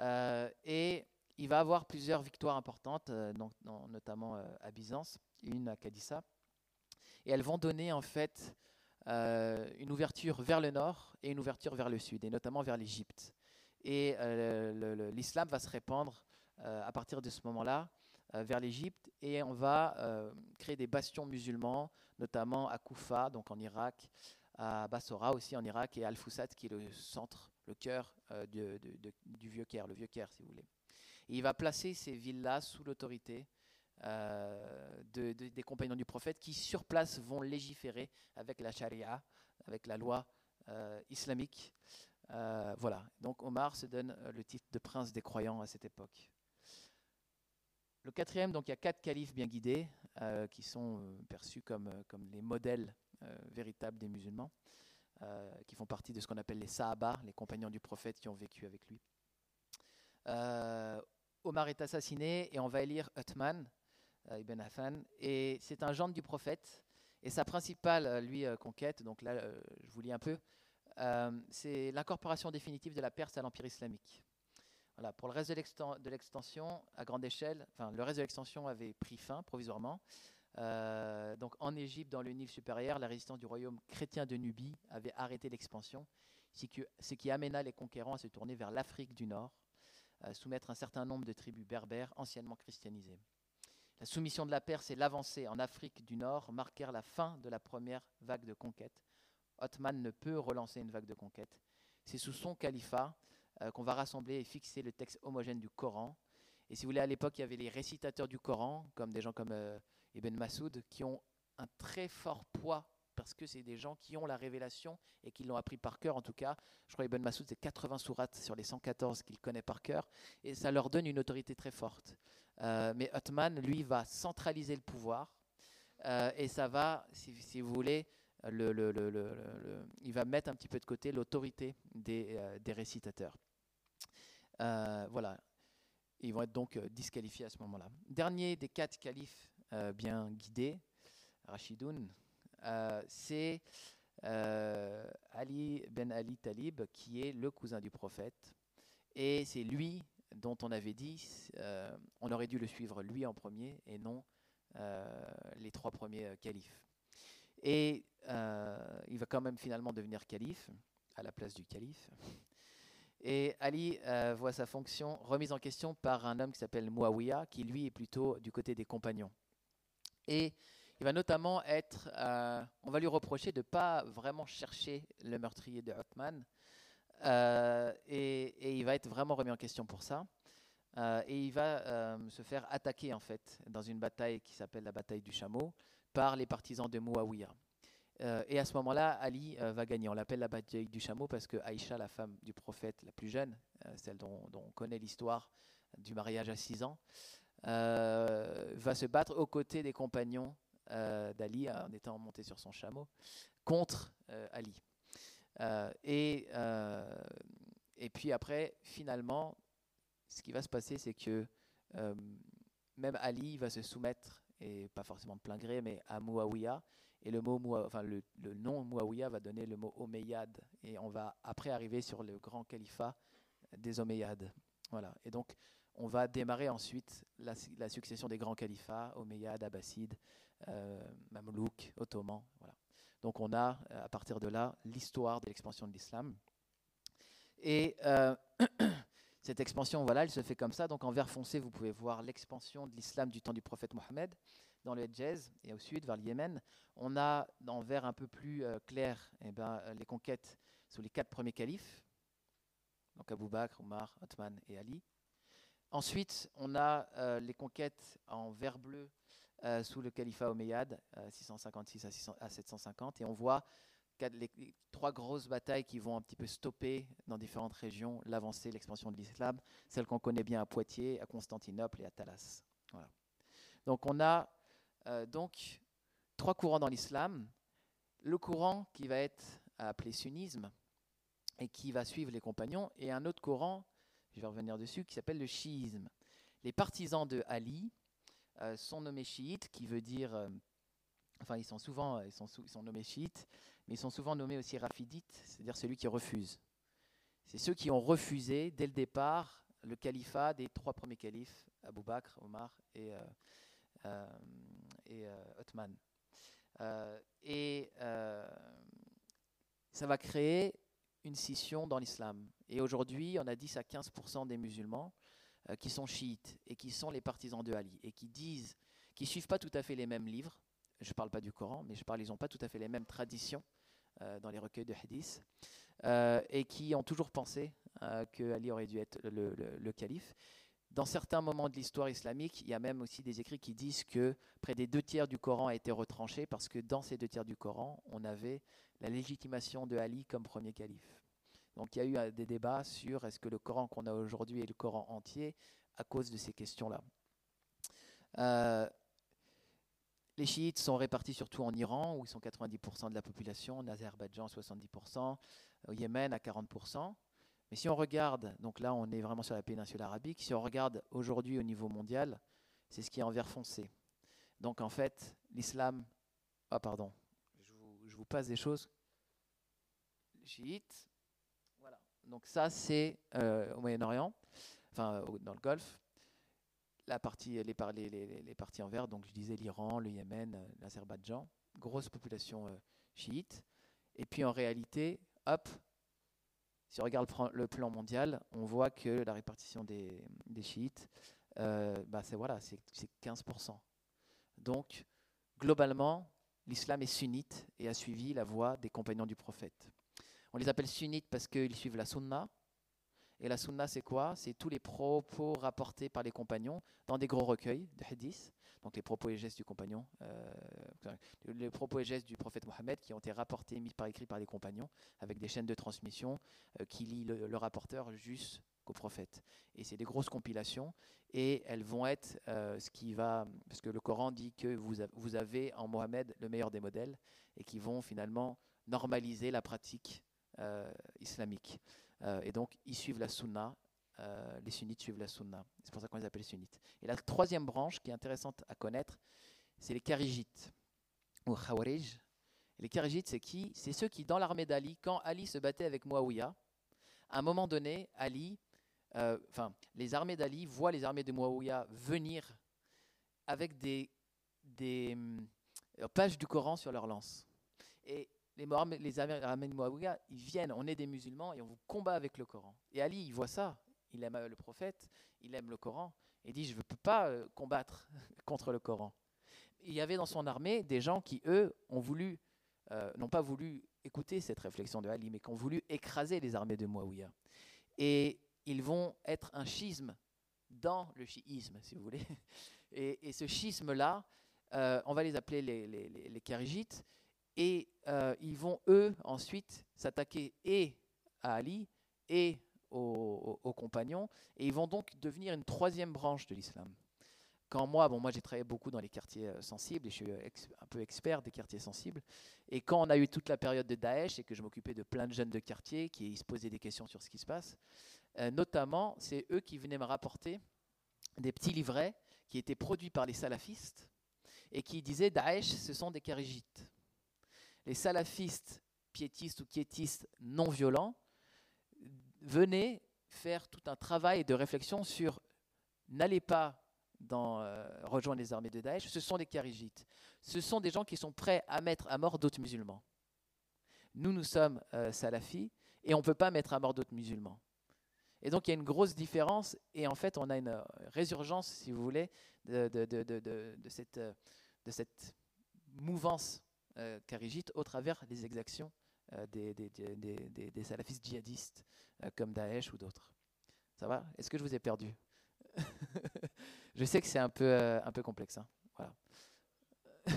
Euh, et il va avoir plusieurs victoires importantes, euh, notamment à Byzance, une à Cadissa. Et elles vont donner en fait une ouverture vers le nord et une ouverture vers le sud, et notamment vers l'Égypte. Et l'islam va se répandre à partir de ce moment-là vers l'Égypte et on va créer des bastions musulmans, notamment à Koufa, donc en Irak, à Bassora aussi en Irak et à Al-Fusat qui est le centre, le cœur euh, du vieux Caire, le vieux Caire si vous voulez. il va placer ces villes-là sous l'autorité euh, des compagnons du prophète qui sur place vont légiférer avec la charia, avec la loi euh, islamique. Voilà, donc Omar se donne le titre de prince des croyants à cette époque. Le quatrième, donc il y a quatre califes bien guidés qui sont perçus comme, comme les modèles euh, véritables des musulmans, euh, qui font partie de ce qu'on appelle les Sahaba, les compagnons du prophète qui ont vécu avec lui. Euh, Omar est assassiné et on va élire Uthman ibn Affan, et c'est un gendre du prophète. Et sa principale, lui, conquête, donc là, je vous lis un peu, c'est l'incorporation définitive de la Perse à l'Empire islamique. Voilà, pour le reste de l'extension à grande échelle, enfin, le reste de l'extension avait pris fin provisoirement. Euh, donc en Égypte, dans le Nil supérieur, la résistance du royaume chrétien de Nubie avait arrêté l'expansion, ce qui amena les conquérants à se tourner vers l'Afrique du Nord, à soumettre un certain nombre de tribus berbères anciennement christianisées. La soumission de la Perse et l'avancée en Afrique du Nord marquèrent la fin de la première vague de conquête. Othman ne peut relancer une vague de conquête. C'est sous son califat euh, qu'on va rassembler et fixer le texte homogène du Coran. Et si vous voulez, à l'époque, il y avait les récitateurs du Coran, comme des gens comme euh, Ibn Masoud, qui ont un très fort poids parce que c'est des gens qui ont la révélation et qui l'ont appris par cœur. En tout cas, je crois Ibn Masoud, c'est 80 sourates sur les 114 qu'il connaît par cœur, et ça leur donne une autorité très forte. Euh, mais Othman, lui, va centraliser le pouvoir, et ça va, si, vous voulez, il va mettre un petit peu de côté l'autorité des, euh, récitateurs. voilà. Ils vont être donc disqualifiés à ce moment-là. Dernier des quatre califes euh, bien guidé, Rachidoun, euh, c'est euh, Ali Ben Ali Talib, qui est le cousin du prophète. Et c'est lui dont on avait dit, on aurait dû le suivre lui en premier et non les trois premiers califes. Et il va quand même finalement devenir calife, à la place du calife. Et Ali voit sa fonction remise en question par un homme qui s'appelle Muawiyah, qui lui est plutôt du côté des compagnons. Et Il va notamment être, euh, on va lui reprocher de ne pas vraiment chercher le meurtrier de Othman, euh, et, il va être vraiment remis en question pour ça. Euh, et il va se faire attaquer en fait dans une bataille qui s'appelle la bataille du chameau par les partisans de Muawiyah. et à ce moment-là, Ali va gagner. On l'appelle la bataille du chameau parce que Aïcha, la femme du prophète la plus jeune, celle dont, on connaît l'histoire du mariage à 6 ans, va se battre aux côtés des compagnons euh, d'Ali en étant monté sur son chameau contre euh, Ali. Euh, et, et puis après, finalement, ce qui va se passer, c'est que même Ali va se soumettre, et pas forcément de plein gré, mais à Muawiyah. Et le, mot, enfin, nom Muawiyah va donner le mot Omeyyade. Et on va après arriver sur le grand califat des Omeyyades. Voilà. Et donc, on va démarrer ensuite la, succession des grands califats, Omeyyades, Abbasides, euh, Mamelouk, Ottoman. Voilà. Donc on a à partir de là l'histoire de l'expansion de l'islam. Et euh, cette expansion, voilà, elle se fait comme ça. Donc en vert foncé, vous pouvez voir l'expansion de l'islam du temps du prophète Mohammed dans le Hejaz et au sud, vers le Yémen. On a en vert un peu plus clair eh ben, les conquêtes sous les quatre premiers califes, donc Abu Bakr, Omar, Othman et Ali. Ensuite, on a les conquêtes en vert bleu euh, sous le califat omeyyade, 656 euh, à, 750, et on voit les, trois grosses batailles qui vont un petit peu stopper dans différentes régions l'avancée, l'expansion de l'islam, celle qu'on connaît bien à Poitiers, à Constantinople et à Talas. Donc on a euh, donc trois courants dans l'islam. Le courant qui va être appelé sunnisme et qui va suivre les compagnons, et un autre courant, je vais revenir dessus, qui s'appelle le chiisme. Les partisans de Ali, euh, sont nommés chiites, qui veut dire, euh, enfin ils sont souvent, ils sont, ils nommés chiites, mais ils sont souvent nommés aussi rafidites, c'est-à-dire celui qui refuse. C'est ceux qui ont refusé dès le départ le califat des trois premiers califes, Abu Bakr, Omar et, euh, et Othman. et ça va créer une scission dans l'islam. Et aujourd'hui, on a 10 à 15% des musulmans euh, qui sont chiites et qui sont les partisans de Ali et qui disent, qui suivent pas tout à fait les mêmes livres. Je ne parle pas du Coran, mais je parle, ils n'ont pas tout à fait les mêmes traditions euh, dans les recueils de hadith euh, et qui ont toujours pensé que Ali aurait dû être le, calife. Dans certains moments de l'histoire islamique, il y a même aussi des écrits qui disent que près des deux tiers du Coran a été retranché parce que dans ces deux tiers du Coran, on avait la légitimation de Ali comme premier calife. Donc il y a eu euh, des débats sur est-ce que le Coran qu'on a aujourd'hui est le Coran entier à cause de ces questions-là. Euh, les chiites sont répartis surtout en Iran, où ils sont 90% de la population, en Azerbaïdjan 70%, au Yémen à 40%. Mais si on regarde, donc là on est vraiment sur la péninsule arabique, si on regarde aujourd'hui au niveau mondial, c'est ce qui est en vert foncé. Donc en fait, l'islam... Ah pardon, je vous, passe des choses. Les chiites, donc ça, c'est euh, au Moyen-Orient, enfin dans le Golfe. La partie, les, les, les, parties en vert, donc je disais l'Iran, le Yémen, euh, l'Azerbaïdjan, grosse population euh, chiite. Et puis en réalité, hop, si on regarde le plan mondial, on voit que la répartition des, chiites, bah c'est voilà, c'est 15%. Donc globalement, l'islam est sunnite et a suivi la voie des compagnons du prophète. On les appelle sunnites parce qu'ils suivent la sunna. Et la sunna, c'est quoi? C'est tous les propos rapportés par les compagnons dans des gros recueils de hadiths. Donc les propos et gestes du compagnon, euh, les propos et gestes du prophète Mohammed qui ont été rapportés, mis par écrit par les compagnons, avec des chaînes de transmission euh, qui lient le, rapporteur jusqu'au prophète. Et c'est des grosses compilations et elles vont être euh, ce qui va, parce que le Coran dit que vous, vous avez en Mohammed le meilleur des modèles et qui vont finalement normaliser la pratique islamique. Euh, et donc, ils suivent la sunna. Euh, les sunnites suivent la sunna. C'est pour ça qu'on les appelle les sunnites. Et la troisième branche qui est intéressante à connaître, c'est les karijites ou khawarij. les karijites, c'est qui? C'est ceux qui, dans l'armée d'Ali, quand Ali se battait avec Muawiyah, à un moment donné, Ali, enfin, les armées d'Ali voient les armées de Muawiyah venir avec des, pages du Coran sur leurs lances. Et les, les de ils viennent, on est des musulmans et on vous combat avec le Coran. Et Ali, il voit ça, il aime le prophète, il aime le Coran, et dit, je ne peux pas euh, combattre contre le Coran. il y avait dans son armée des gens qui, eux, ont voulu, euh, n'ont pas voulu écouter cette réflexion de Ali, mais qui ont voulu écraser les armées de Muawiyah. Et ils vont être un schisme dans le chiisme, si vous voulez. Et, ce schisme-là, euh, on va les appeler les, les, et euh, ils vont, eux, ensuite s'attaquer et à Ali et aux, compagnons, et ils vont donc devenir une troisième branche de l'islam quand moi, moi j'ai travaillé beaucoup dans les quartiers euh, sensibles et je suis un peu expert des quartiers sensibles. Et quand on a eu toute la période de Daesh et que je m'occupais de plein de jeunes de quartier qui se posaient des questions sur ce qui se passe, euh, notamment, c'est eux qui venaient me rapporter des petits livrets qui étaient produits par les salafistes et qui disaient Daesh, ce sont des karigites. Les salafistes piétistes ou quiétistes non violents venaient faire tout un travail de réflexion sur n'allez pas euh, rejoindre les armées de Daesh, ce sont des Kharijites. Ce sont des gens qui sont prêts à mettre à mort d'autres musulmans. Nous, nous sommes euh, salafis et on ne peut pas mettre à mort d'autres musulmans. Et donc il y a une grosse différence et en fait on a une euh, résurgence, si vous voulez, de, cette, mouvance euh, au travers des exactions des, des, salafistes djihadistes comme Daesh ou d'autres. Ça va? Est-ce que je vous ai perdu? Je sais que c'est un peu, euh, un peu complexe. Hein. Voilà.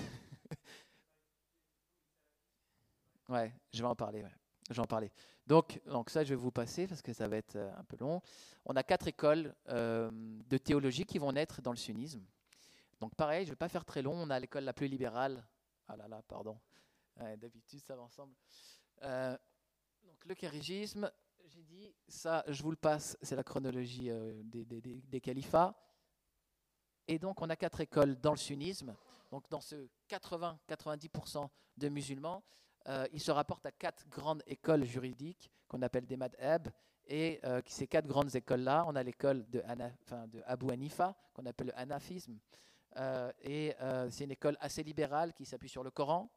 ouais, je vais en parler. Je vais en parler. Donc, donc ça, je vais vous passer parce que ça va être euh, un peu long. On a quatre écoles euh, de théologie qui vont naître dans le sunnisme. Donc pareil, je ne vais pas faire très long. On a l'école la plus libérale. Ah là là, pardon. D'habitude, ça va ensemble. donc le charigisme, j'ai dit, ça, je vous le passe, c'est la chronologie des, des, des, califats. Et donc, on a quatre écoles dans le sunnisme. Donc, dans ce 80-90% de musulmans, euh, il se rapporte à quatre grandes écoles juridiques qu'on appelle des madhab. Et euh, ces quatre grandes écoles-là, on a l'école de, de, Abu Hanifa, qu'on appelle le hanafisme. Euh, et c'est une école assez libérale qui s'appuie sur le Coran,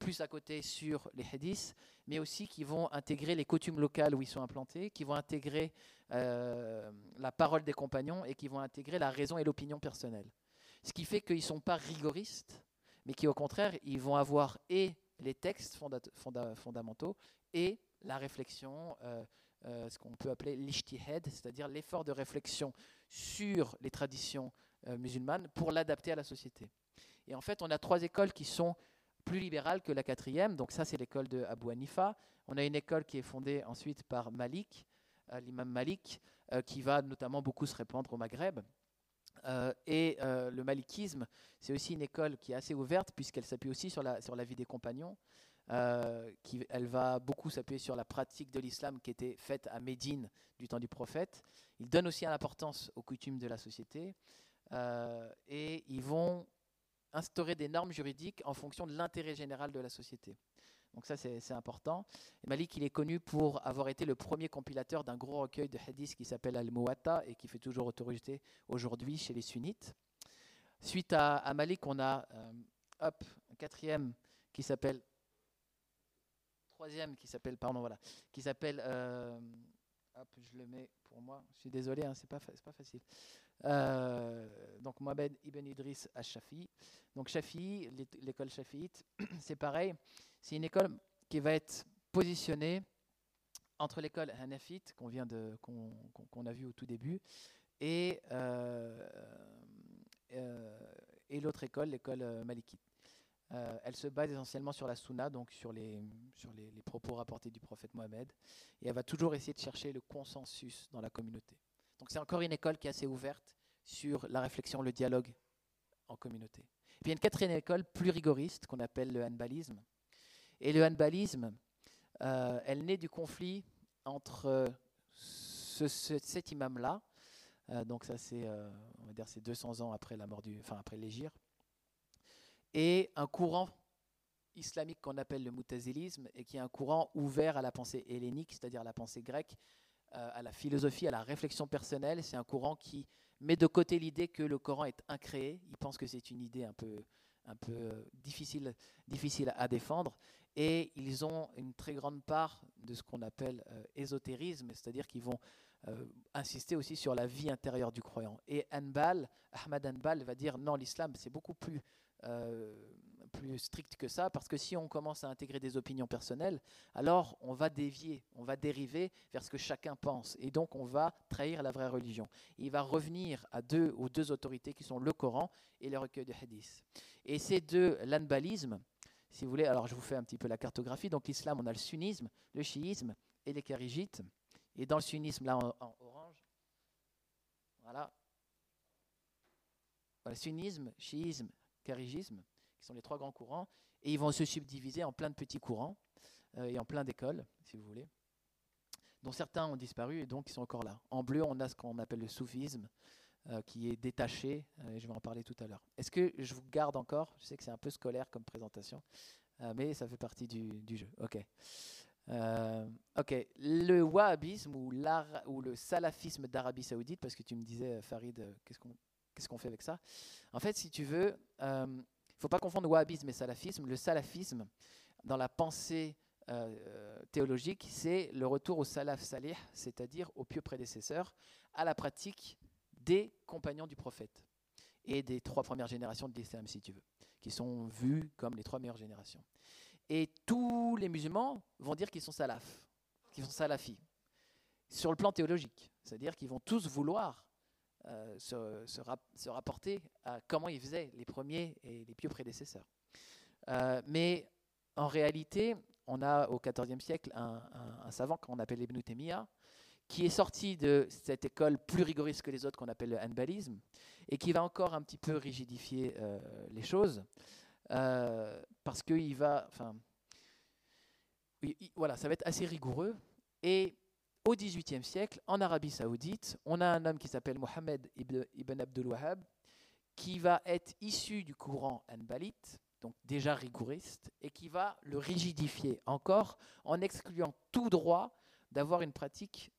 plus à côté sur les hadiths, mais aussi qui vont intégrer les coutumes locales où ils sont implantés, qui vont intégrer euh, la parole des compagnons et qui vont intégrer la raison et l'opinion personnelle. Ce qui fait qu'ils ne sont pas rigoristes, mais qui au contraire, ils vont avoir et les textes fondamentaux et la réflexion, euh, euh, ce qu'on peut appeler l'ishtihad, c'est-à-dire l'effort de réflexion sur les traditions musulmanes pour l'adapter à la société. Et en fait, on a trois écoles qui sont plus libérale que la quatrième. Donc ça, c'est l'école de Abu Hanifa. On a une école qui est fondée ensuite par Malik, euh, l'imam Malik, euh, qui va notamment beaucoup se répandre au Maghreb. Euh, et le malikisme, c'est aussi une école qui est assez ouverte puisqu'elle s'appuie aussi sur la, sur la vie des compagnons. qui, elle va beaucoup s'appuyer sur la pratique de l'islam qui était faite à Médine du temps du prophète. Ils donnent aussi une importance aux coutumes de la société. Et ils vont instaurer des normes juridiques en fonction de l'intérêt général de la société. Donc ça, c'est important. Malik, il est connu pour avoir été le premier compilateur d'un gros recueil de hadiths qui s'appelle Al-Muwatta et qui fait toujours autorité aujourd'hui chez les sunnites. Suite à, Malik, on a euh, hop, un quatrième qui s'appelle troisième qui s'appelle pardon voilà qui s'appelle euh, hop je le mets pour moi je suis désolé hein, c'est pas c'est pas facile euh, donc Mohamed Ibn Idris al-Shafi. Donc Shafi, l'école Shafiite, c'est pareil. C'est une école qui va être positionnée entre l'école Hanafite qu'on vient de qu'on a vu au tout début et euh, euh, l'autre école, l'école Malikite. elle se base essentiellement sur la Sunna, donc sur, les, propos rapportés du prophète Mohammed, et elle va toujours essayer de chercher le consensus dans la communauté. Donc c'est encore une école qui est assez ouverte sur la réflexion, le dialogue en communauté. puis il y a une quatrième école plus rigoriste qu'on appelle le hanbalisme. Et le hanbalisme, euh, elle naît du conflit entre ce, cet imam-là, euh, donc ça c'est, euh, on va dire, c'est 200 ans après la mort du, enfin après l'Égir, et un courant islamique qu'on appelle le mutazilisme et qui est un courant ouvert à la pensée hellénique, c'est-à-dire la pensée grecque, euh, à la philosophie, à la réflexion personnelle. C'est un courant qui met de côté l'idée que le Coran est incréé. Il pense que c'est une idée un peu, euh, difficile, à défendre. Et ils ont une très grande part de ce qu'on appelle euh, ésotérisme, c'est-à-dire qu'ils vont insister aussi sur la vie intérieure du croyant. Et Anbal, Ahmad Anbal va dire non, l'islam c'est beaucoup plus plus strict que ça, parce que si on commence à intégrer des opinions personnelles, alors on va dévier, on va dériver vers ce que chacun pense, et donc on va trahir la vraie religion. il va revenir à deux ou deux autorités qui sont le Coran et les recueils de hadith. Et ces deux, l'anbalisme, si vous voulez, alors je vous fais un petit peu la cartographie. Donc l'islam, on a le sunnisme, le chiisme et les karigites. Et dans le sunnisme, là en, orange, voilà, sunnisme, chiisme, karigisme qui sont les trois grands courants, et ils vont se subdiviser en plein de petits courants euh, et en plein d'écoles, si vous voulez, dont certains ont disparu et donc ils sont encore là. En bleu, on a ce qu'on appelle le soufisme, euh, qui est détaché, euh, et je vais en parler tout à l'heure. Est-ce que je vous garde encore? Je sais que c'est un peu scolaire comme présentation, mais ça fait partie du, jeu. Ok. ok, le wahhabisme ou, le salafisme d'Arabie Saoudite, parce que tu me disais, Farid, qu'est-ce qu'on fait avec ça? En fait, si tu veux, ne faut pas confondre wahhabisme et salafisme. Le salafisme, dans la pensée euh, théologique, c'est le retour au salaf salih, c'est-à-dire aux pieux prédécesseurs, à la pratique des compagnons du prophète et des trois premières générations de l'islam, si tu veux, qui sont vues comme les trois meilleures générations. Et tous les musulmans vont dire qu'ils sont salafs, qu'ils sont salafis, sur le plan théologique, c'est-à-dire qu'ils vont tous vouloir euh, se, rapporter à comment ils faisaient les premiers et les pieux prédécesseurs. Euh, mais en réalité, on a au XIVe siècle un, savant qu'on appelle Ibn Taymiyyah, qui est sorti de cette école plus rigoriste que les autres qu'on appelle le hanbalisme, et qui va encore un petit peu rigidifier euh, les choses, parce qu'il va, enfin, voilà, ça va être assez rigoureux, et au XVIIIe siècle, en Arabie Saoudite, on a un homme qui s'appelle Mohamed ibn Abdul Wahhab, qui va être issu du courant Hanbalite, donc déjà rigoriste, et qui va le rigidifier encore en excluant tout droit d'avoir une pratique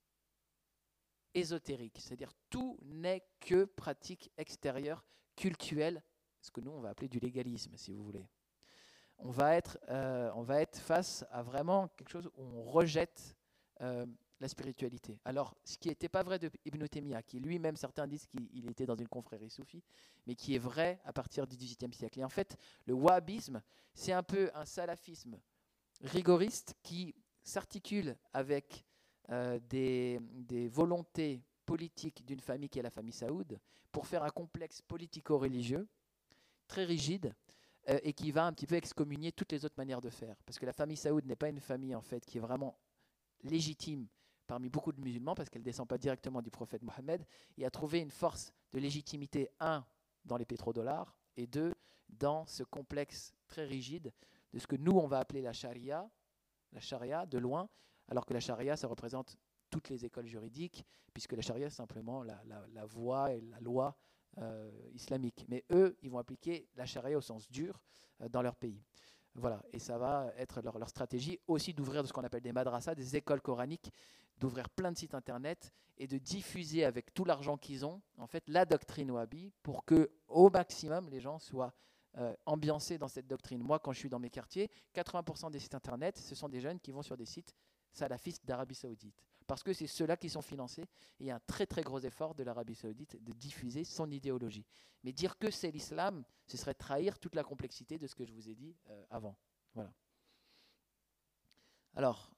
ésotérique, c'est-à-dire tout n'est que pratique extérieure, cultuelle, ce que nous on va appeler du légalisme, si vous voulez. On va être, euh, on va être face à vraiment quelque chose où on rejette euh, la spiritualité. Alors, ce qui n'était pas vrai de Ibn Taymiyyah, qui lui-même, certains disent qu'il était dans une confrérie soufie, mais qui est vrai à partir du XVIIIe siècle. Et en fait, le wahhabisme, c'est un peu un salafisme rigoriste qui s'articule avec euh, des, volontés politiques d'une famille qui est la famille Saoud pour faire un complexe politico-religieux très rigide euh, et qui va un petit peu excommunier toutes les autres manières de faire. Parce que la famille Saoud n'est pas une famille en fait qui est vraiment légitime parmi beaucoup de musulmans, parce qu'elle ne descend pas directement du prophète Mohammed, et a trouvé une force de légitimité, un, dans les pétrodollars, et deux, dans ce complexe très rigide de ce que nous, on va appeler la charia, la charia de loin, alors que la charia, ça représente toutes les écoles juridiques, puisque la charia, c'est simplement la, voie et la loi euh, islamique. Mais eux, ils vont appliquer la charia au sens dur euh, dans leur pays. Voilà, et ça va être leur, leur stratégie aussi d'ouvrir ce qu'on appelle des madrasas, des écoles coraniques, d'ouvrir plein de sites internet et de diffuser avec tout l'argent qu'ils ont, en fait, la doctrine wahhabi pour que, au maximum, les gens soient euh, ambiancés dans cette doctrine. Moi, quand je suis dans mes quartiers, 80% des sites internet, ce sont des jeunes qui vont sur des sites salafistes d'Arabie Saoudite. Parce que c'est ceux-là qui sont financés. Et il y a un très très gros effort de l'Arabie Saoudite de diffuser son idéologie. Mais dire que c'est l'islam, ce serait trahir toute la complexité de ce que je vous ai dit euh, avant. Voilà. Alors,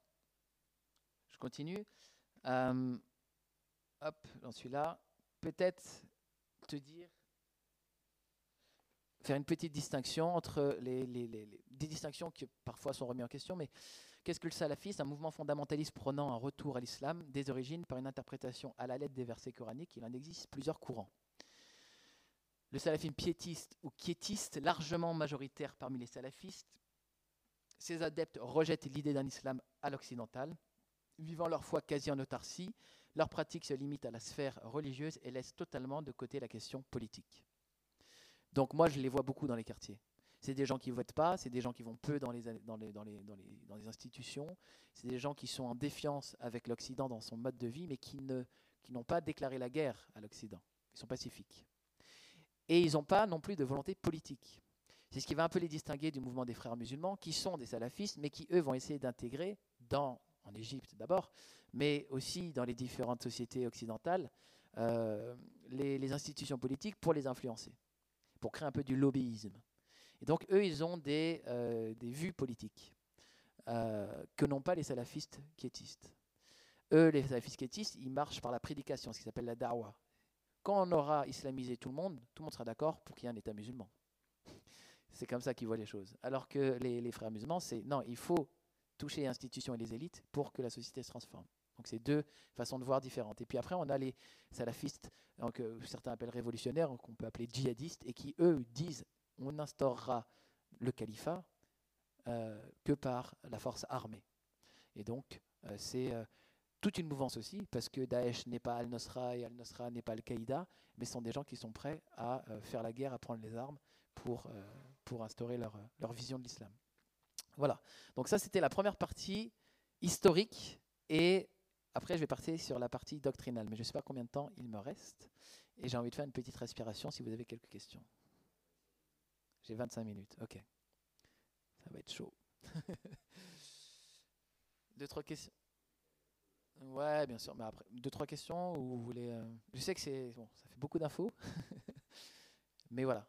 continue. Euh, hop, j'en suis là. Peut-être te dire, faire une petite distinction entre les, des distinctions qui parfois sont remises en question, mais qu'est-ce que le salafisme Un mouvement fondamentaliste prenant un retour à l'islam des origines par une interprétation à la lettre des versets coraniques. Il en existe plusieurs courants. Le salafisme piétiste ou quiétiste, largement majoritaire parmi les salafistes, ces adeptes rejettent l'idée d'un islam à l'occidental, vivant leur foi quasi en autarcie, leur pratique se limite à la sphère religieuse et laisse totalement de côté la question politique. Donc moi, je les vois beaucoup dans les quartiers. C'est des gens qui ne votent pas, c'est des gens qui vont peu dans les, institutions, c'est des gens qui sont en défiance avec l'Occident dans son mode de vie, mais qui n'ont qui pas déclaré la guerre à l'Occident. Ils sont pacifiques. Et ils n'ont pas non plus de volonté politique. C'est ce qui va un peu les distinguer du mouvement des frères musulmans, qui sont des salafistes, mais qui, eux, vont essayer d'intégrer dans en Égypte d'abord, mais aussi dans les différentes sociétés occidentales, les, institutions politiques pour les influencer, pour créer un peu du lobbyisme. Et donc eux, ils ont des, des vues politiques que n'ont pas les salafistes quiétistes. Eux, les salafistes quiétistes, ils marchent par la prédication, ce qui s'appelle la da'wah. Quand on aura islamisé tout le monde, tout le monde sera d'accord pour qu'il y ait un État musulman. C'est comme ça qu'ils voient les choses. Alors que les, frères musulmans, c'est non, il faut toucher les institutions et les élites pour que la société se transforme. Donc c'est deux façons de voir différentes. Et puis après, on a les salafistes, que certains appellent révolutionnaires, qu'on peut appeler djihadistes, et qui, eux, disent on instaurera le califat euh, que par la force armée. Et donc, euh, c'est euh, toute une mouvance aussi, parce que Daesh n'est pas Al-Nusra et Al-Nusra n'est pas Al-Qaïda, mais ce sont des gens qui sont prêts à euh, faire la guerre, à prendre les armes pour, euh, pour instaurer leur, leur vision de l'islam. Voilà, donc ça c'était la première partie historique, et après je vais partir sur la partie doctrinale, mais je ne sais pas combien de temps il me reste, et j'ai envie de faire une petite respiration si vous avez quelques questions. J'ai 25 minutes, ok. Ça va être chaud. Deux, trois questions Ouais, bien sûr. Mais après, deux, trois questions ou vous voulez. Euh, je sais que c'est. Bon, ça fait beaucoup d'infos. mais voilà.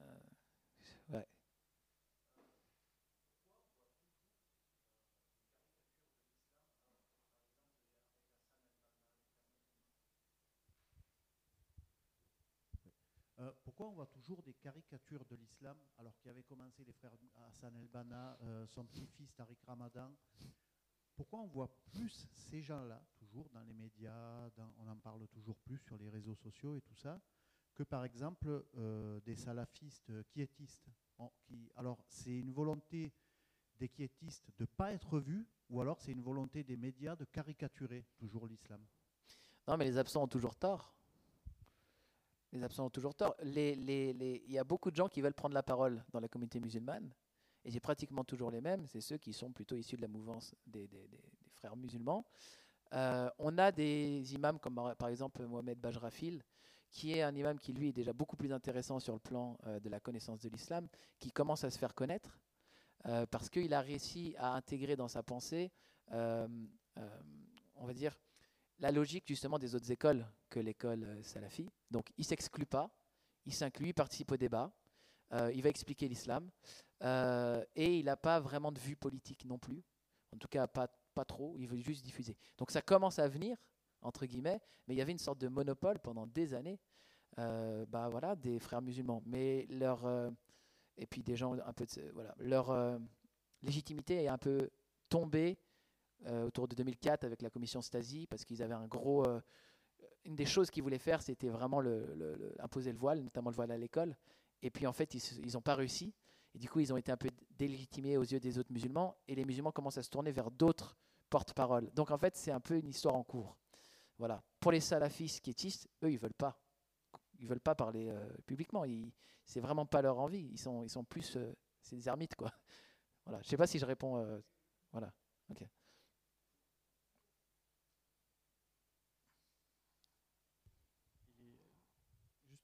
Euh, ouais. Euh, pourquoi on voit toujours des caricatures de l'islam alors qu'il avait commencé les frères Hassan el-Banna, son petit-fils Tariq Ramadan? Pourquoi on voit plus ces gens-là, toujours dans les médias, on en parle toujours plus sur les réseaux sociaux et tout ça, que par exemple euh, des salafistes quiétistes? Qui, Alors, c'est une volonté des quiétistes de ne pas être vus, ou alors c'est une volonté des médias de caricaturer toujours l'islam? Non, mais les absents ont toujours tort. Les absents ont toujours tort. Il y a beaucoup de gens qui veulent prendre la parole dans la communauté musulmane et c'est pratiquement toujours les mêmes, c'est ceux qui sont plutôt issus de la mouvance des, frères musulmans. Euh, on a des imams comme par exemple Mohamed Bajrafil, qui est un imam qui lui est déjà beaucoup plus intéressant sur le plan euh, de la connaissance de l'islam, qui commence à se faire connaître euh, parce qu'il a réussi à intégrer dans sa pensée, on va dire, la logique justement des autres écoles que l'école salafi. Donc il s'exclut pas, il s'inclut, il participe au débat, il va expliquer l'islam. Euh, et il n'a pas vraiment de vue politique non plus. En tout cas, pas, pas trop. Il veut juste diffuser. Donc ça commence à venir, entre guillemets, mais il y avait une sorte de monopole pendant des années euh, bah, voilà, des frères musulmans. Mais leur. Euh, et puis des gens un peu. voilà, leur légitimité est un peu tombée autour de 2004 avec la commission Stasi parce qu'ils avaient un gros. une des choses qu'ils voulaient faire, c'était vraiment imposer le voile, notamment le voile à l'école. Et puis en fait, ils n'ont pas réussi. Et du coup, ils ont été un peu délégitimés aux yeux des autres musulmans, et les musulmans commencent à se tourner vers d'autres porte-paroles. Donc en fait, c'est un peu une histoire en cours. Voilà. Pour les salafistes quiétistes, eux, ils veulent pas. Ils veulent pas parler euh, publiquement. C'est vraiment pas leur envie. Ils sont, ils sont plus, euh, c'est des ermites quoi. Voilà. Je sais pas si je réponds. Euh, voilà. Ok.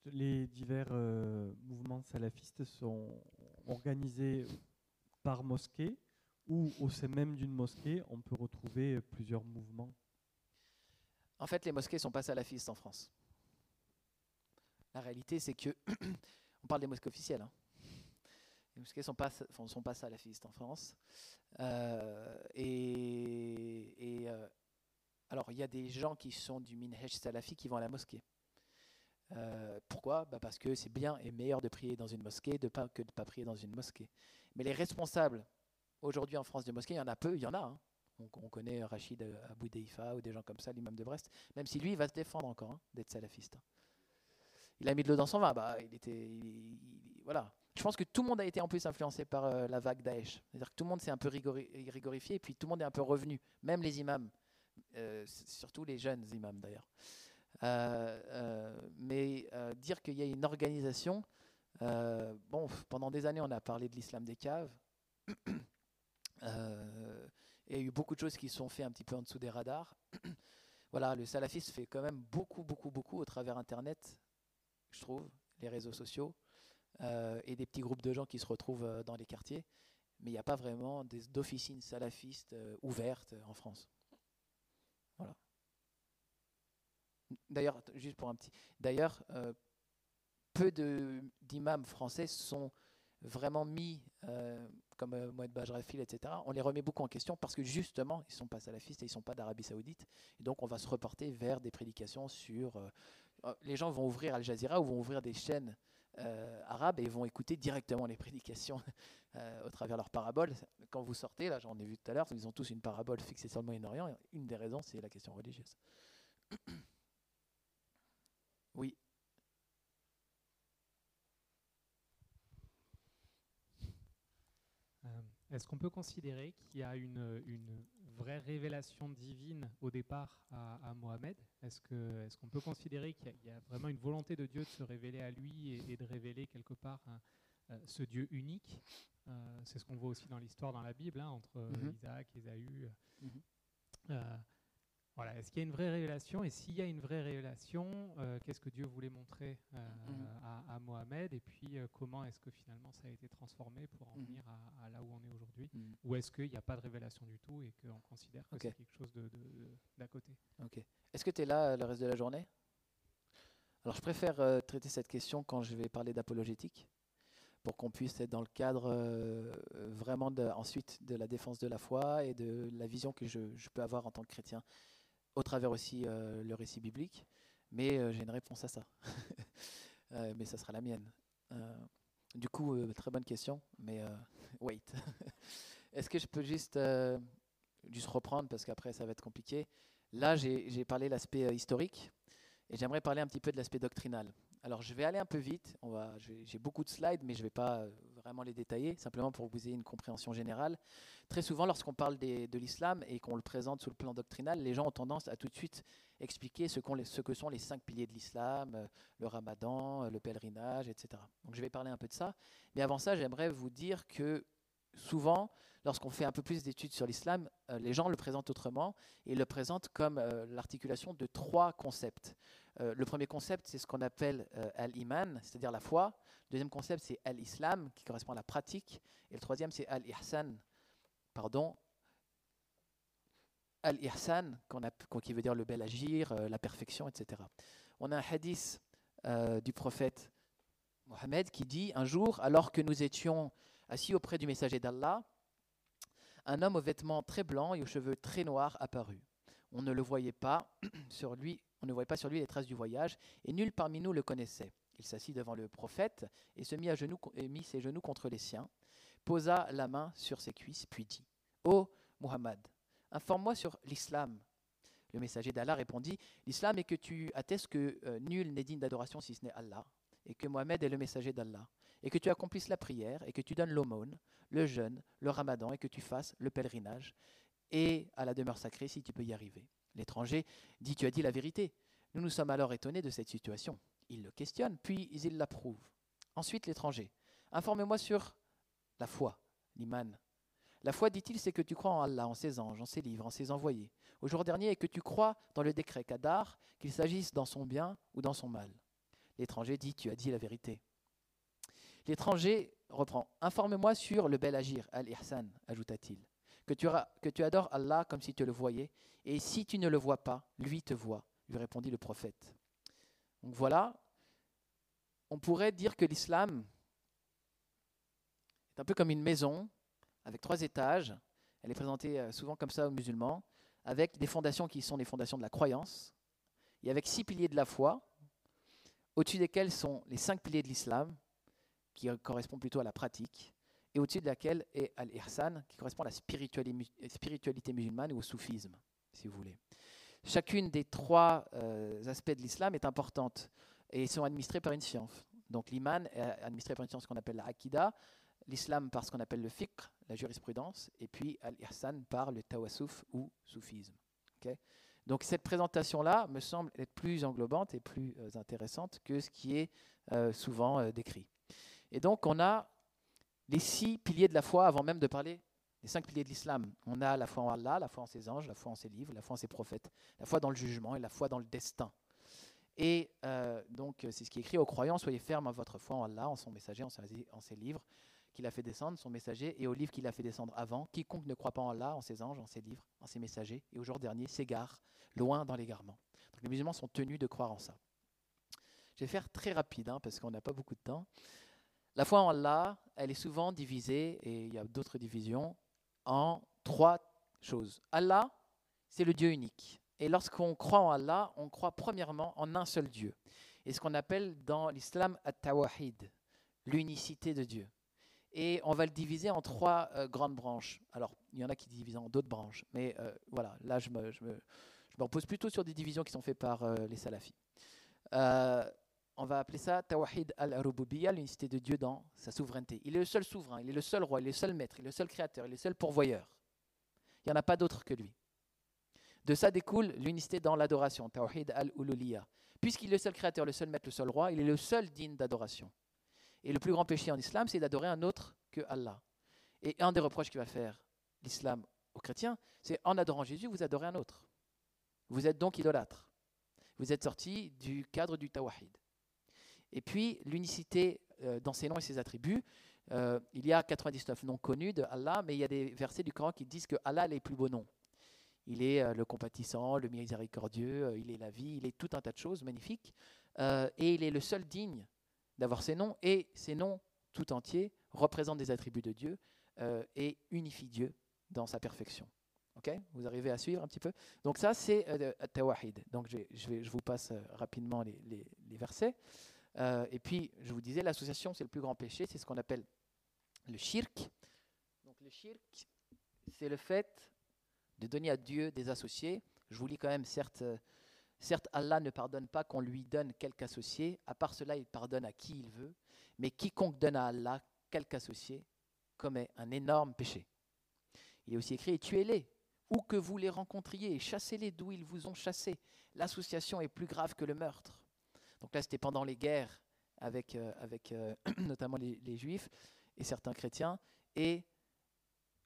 Les divers mouvements salafistes sont organisé par mosquée ou au sein même d'une mosquée, on peut retrouver plusieurs mouvements En fait, les mosquées ne sont pas salafistes en France. La réalité, c'est que on parle des mosquées officielles. Hein. Les mosquées ne sont pas, sont pas salafistes en France. Euh, et, euh, alors, il y a des gens qui sont du minhaj salafi qui vont à la mosquée. Euh, pourquoi? Bah Parce que c'est bien et meilleur de prier dans une mosquée que de ne pas prier dans une mosquée. Mais les responsables, aujourd'hui en France de mosquées, il y en a peu, il y en a. Hein. On, connaît Rachid Abou Deifa ou des gens comme ça, l'imam de Brest, même si lui, il va se défendre encore hein, d'être salafiste. Il a mis de l'eau dans son vin, bah, il était, voilà. Je pense que tout le monde a été en plus influencé par euh, la vague Daesh. C'est-à-dire que tout le monde s'est un peu rigorifié, et puis tout le monde est un peu revenu, même les imams, euh, surtout les jeunes imams d'ailleurs. Euh, euh, mais euh, dire qu'il y a une organisation, bon, pendant des années, on a parlé de l'islam des caves. il y a eu beaucoup de choses qui sont faites un petit peu en dessous des radars. voilà, le salafisme fait quand même beaucoup, beaucoup, beaucoup au travers Internet, je trouve, les réseaux sociaux, et des petits groupes de gens qui se retrouvent dans les quartiers. mais il n'y a pas vraiment d'officines salafistes euh, ouvertes en France. Voilà. D'ailleurs, juste pour un petit. D'ailleurs, euh, peu d'imams français sont vraiment mis euh, comme euh, Mohamed Bajrafil, etc. On les remet beaucoup en question parce que justement, ils ne sont pas salafistes et ils ne sont pas d'Arabie Saoudite. Et donc, on va se reporter vers des prédications sur. les gens vont ouvrir Al Jazeera ou vont ouvrir des chaînes arabes et vont écouter directement les prédications au travers leurs paraboles. Quand vous sortez, là, j'en ai vu tout à l'heure, ils ont tous une parabole fixée sur le Moyen-Orient. Une des raisons, c'est la question religieuse. Oui. Euh, est-ce qu'on peut considérer qu'il y a une, vraie révélation divine au départ à, Mohamed Est-ce qu'on est qu'on peut considérer qu'il y, a vraiment une volonté de Dieu de se révéler à lui et, de révéler quelque part hein, euh, ce Dieu unique? Euh, C'est ce qu'on voit aussi dans l'histoire dans la Bible, hein, entre mm-hmm. Isaac Ésaü. Mm-hmm. Voilà, est-ce qu'il y a une vraie révélation? Et s'il y a une vraie révélation, euh, qu'est-ce que Dieu voulait montrer euh, mm. à, Mohamed Et puis euh, comment est-ce que finalement ça a été transformé pour en mm. venir à, là où on est aujourd'hui? Mm. Ou est-ce qu'il n'y a pas de révélation du tout et qu'on considère que c'est quelque chose d'à côté? Ok. Est-ce que tu es là le reste de la journée? Alors je préfère traiter cette question quand je vais parler d'apologétique pour qu'on puisse être dans le cadre vraiment de, ensuite de la défense de la foi et de la vision que je, je peux avoir en tant que chrétien au travers aussi euh, le récit biblique. Mais euh, j'ai une réponse à ça. Euh, mais ça sera la mienne. du coup, très bonne question, mais wait. Est-ce que je peux juste, juste reprendre, parce qu'après ça va être compliqué. Là, j'ai parlé l'aspect historique, et j'aimerais parler un petit peu de l'aspect doctrinal. Alors, je vais aller un peu vite. J'ai beaucoup de slides, mais je ne vais pas vraiment les détailler, simplement pour que vous ayez une compréhension générale. Très souvent, lorsqu'on parle de l'islam et qu'on le présente sous le plan doctrinal, les gens ont tendance à tout de suite expliquer ce, ce que sont les cinq piliers de l'islam, euh, le ramadan, euh, le pèlerinage, etc. Donc je vais parler un peu de ça. Mais avant ça, j'aimerais vous dire que souvent, lorsqu'on fait un peu plus d'études sur l'islam, euh, les gens le présentent autrement et le présentent comme l'articulation de trois concepts. le premier concept, c'est ce qu'on appelle al-iman, c'est-à-dire la foi. Deuxième concept, c'est al-islam, qui correspond à la pratique. Et le troisième, c'est al-ihsan, pardon, al-ihsan, qui veut dire le bel agir, euh, la perfection, etc. On a un hadith euh, du prophète Mohammed qui dit Un jour, alors que nous étions assis auprès du messager d'Allah, un homme aux vêtements très blancs et aux cheveux très noirs apparut. On ne le voyait pas sur lui, on ne voyait pas sur lui les traces du voyage, et nul parmi nous le connaissait. Il s'assit devant le prophète et se mit à genoux et mit ses genoux contre les siens posa la main sur ses cuisses, puis dit Ô Muhammad, informe-moi sur l'islam. Le messager d'Allah répondit L'islam est que tu attestes que euh, nul n'est digne d'adoration si ce n'est Allah, et que Mohammed est le messager d'Allah, et que tu accomplisses la prière, et que tu donnes l'aumône, le jeûne, le ramadan, et que tu fasses le pèlerinage, et à la demeure sacrée si tu peux y arriver. L'étranger dit Tu as dit la vérité. Nous nous sommes alors étonnés de cette situation. Il le questionne, puis il l'approuve. Ensuite, l'étranger Informe-moi sur la foi, l'iman. La foi, dit-il, c'est que tu crois en Allah, en ses anges, en ses livres, en ses envoyés. Au jour dernier, et que tu crois dans le décret Kadar, qu'il s'agisse dans son bien ou dans son mal. L'étranger dit, tu as dit la vérité. L'étranger reprend, informe-moi sur le bel agir, al-ihsan, ajouta-t-il. Que que tu adores Allah comme si tu le voyais, et si tu ne le vois pas, lui te voit, lui répondit le prophète. Donc voilà, on pourrait dire que l'islam, c'est un peu comme une maison avec trois étages. Elle est présentée euh, souvent comme ça aux musulmans, avec des fondations qui sont les fondations de la croyance, et avec six piliers de la foi, au-dessus desquels sont les cinq piliers de l'islam, qui correspondent plutôt à la pratique, et au-dessus de laquelle est al-ihsan, qui correspond à la spiritualité musulmane ou au soufisme, si vous voulez. Chacune des trois euh, aspects de l'islam est importante et sont administrés par une science. Donc l'iman est administré par une science qu'on appelle la l'islam par ce qu'on appelle le fiqh, la jurisprudence, et puis al-ihsan par le tawassuf ou soufisme. Donc cette présentation-là me semble être plus englobante et plus euh, intéressante que ce qui est euh, souvent euh, décrit. Et donc on a les six piliers de la foi avant même de parler des cinq piliers de l'islam. On a la foi en Allah, la foi en ses anges, la foi en ses livres, la foi en ses prophètes, la foi dans le jugement et la foi dans le destin. Et euh, donc, c'est ce qui est écrit aux croyants soyez fermes à votre foi en Allah, en son messager, en ses, en ses livres qu'il a fait descendre, son messager, et aux livres qu'il a fait descendre avant. Quiconque ne croit pas en Allah, en ses anges, en ses livres, en ses messagers, et au jour dernier s'égare loin dans l'égarement. Donc les musulmans sont tenus de croire en ça. Je vais faire très rapide, hein, parce qu'on n'a pas beaucoup de temps. La foi en Allah, elle est souvent divisée, et il y a d'autres divisions, en trois choses. Allah, c'est le Dieu unique. Et lorsqu'on croit en Allah, on croit premièrement en un seul Dieu. Et ce qu'on appelle dans l'islam at-tawahid, l'unicité de Dieu. Et on va le diviser en trois euh, grandes branches. Alors, il y en a qui divisent en d'autres branches. Mais euh, voilà, là, je me, je, repose plutôt sur des divisions qui sont faites par euh, les salafis. On va appeler ça Tawahid al-Rububiyya, l'unicité de Dieu dans sa souveraineté. Il est le seul souverain, il est le seul roi, il est le seul maître, il est le seul créateur, il est le seul pourvoyeur. Il n'y en a pas d'autre que lui. De ça découle l'unicité dans l'adoration, Tawahid al-Ululiya. Puisqu'il est le seul créateur, le seul maître, le seul roi, il est le seul digne d'adoration. Et le plus grand péché en islam, c'est d'adorer un autre que Allah. Et un des reproches qu'il va faire l'islam aux chrétiens, c'est en adorant Jésus, vous adorez un autre. Vous êtes donc idolâtre. Vous êtes sorti du cadre du tawahid. Et puis, l'unicité euh, dans ses noms et ses attributs, euh, il y a 99 noms connus de Allah, mais il y a des versets du Coran qui disent que Allah est les plus beaux noms. Il est euh, le compatissant, le miséricordieux, il est la vie, il est tout un tas de choses magnifiques. et il est le seul digne d'avoir ces noms, et ces noms tout entiers représentent des attributs de Dieu et unifient Dieu dans sa perfection. Ok? Vous arrivez à suivre un petit peu? Donc ça, c'est Tawahid. Donc je, vais, je, vous passe rapidement les, les versets. Euh, et puis, je vous disais, l'association, c'est le plus grand péché, c'est ce qu'on appelle le shirk. Donc le shirk, c'est le fait de donner à Dieu des associés. Je vous lis quand même, certes, Certes, Allah ne pardonne pas qu'on lui donne quelque associé, à part cela, il pardonne à qui il veut, mais quiconque donne à Allah quelque associé commet un énorme péché. Il est aussi écrit, tuez-les, où que vous les rencontriez, chassez-les d'où ils vous ont chassés. L'association est plus grave que le meurtre. Donc là, c'était pendant les guerres avec, euh, avec euh, notamment les, les, juifs et certains chrétiens, et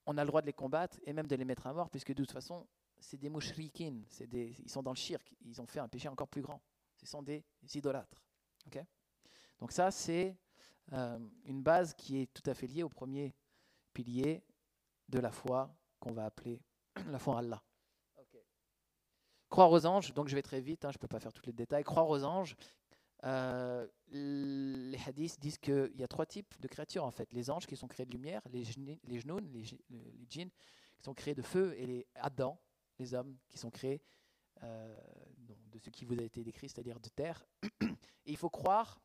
on a le droit de les combattre et même de les mettre à mort, puisque de toute façon, c'est des mouchrikin, des, ils sont dans le shirk, ils ont fait un péché encore plus grand. Ce sont des idolâtres. Okay Donc ça, c'est euh, une base qui est tout à fait liée au premier pilier de la foi qu'on va appeler la foi en Allah. Okay. Croire aux anges, donc je vais très vite, hein, je ne peux pas faire tous les détails. Croire aux anges, euh, les hadiths disent qu'il y a trois types de créatures en fait. Les anges qui sont créés de lumière, les, genoux, les, les djinns qui sont créés de feu et les Adam les hommes qui sont créés euh, de ce qui vous a été décrit, c'est-à-dire de terre. Et il faut croire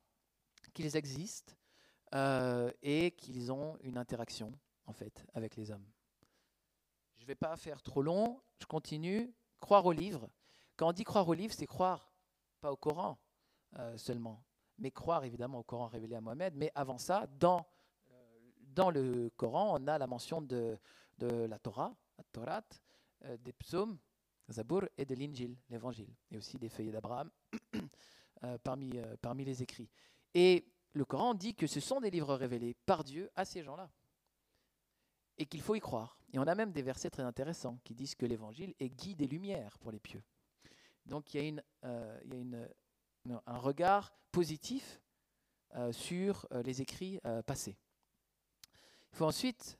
qu'ils existent euh, et qu'ils ont une interaction en fait avec les hommes. Je ne vais pas faire trop long, je continue. Croire au livre. Quand on dit croire au livre, c'est croire pas au Coran euh, seulement, mais croire évidemment au Coran révélé à Mohamed. Mais avant ça, dans, euh, dans le Coran, on a la mention de, de la Torah, la Torah, euh, des psaumes, Zabour, et de l'Injil, l'évangile, et aussi des feuillets d'Abraham parmi, parmi les écrits. Et le Coran dit que ce sont des livres révélés par Dieu à ces gens-là, et qu'il faut y croire. Et on a même des versets très intéressants qui disent que l'évangile est guide et lumière pour les pieux. Donc il y a, une, il y a une, un regard positif euh, sur euh, les écrits passés. Il faut ensuite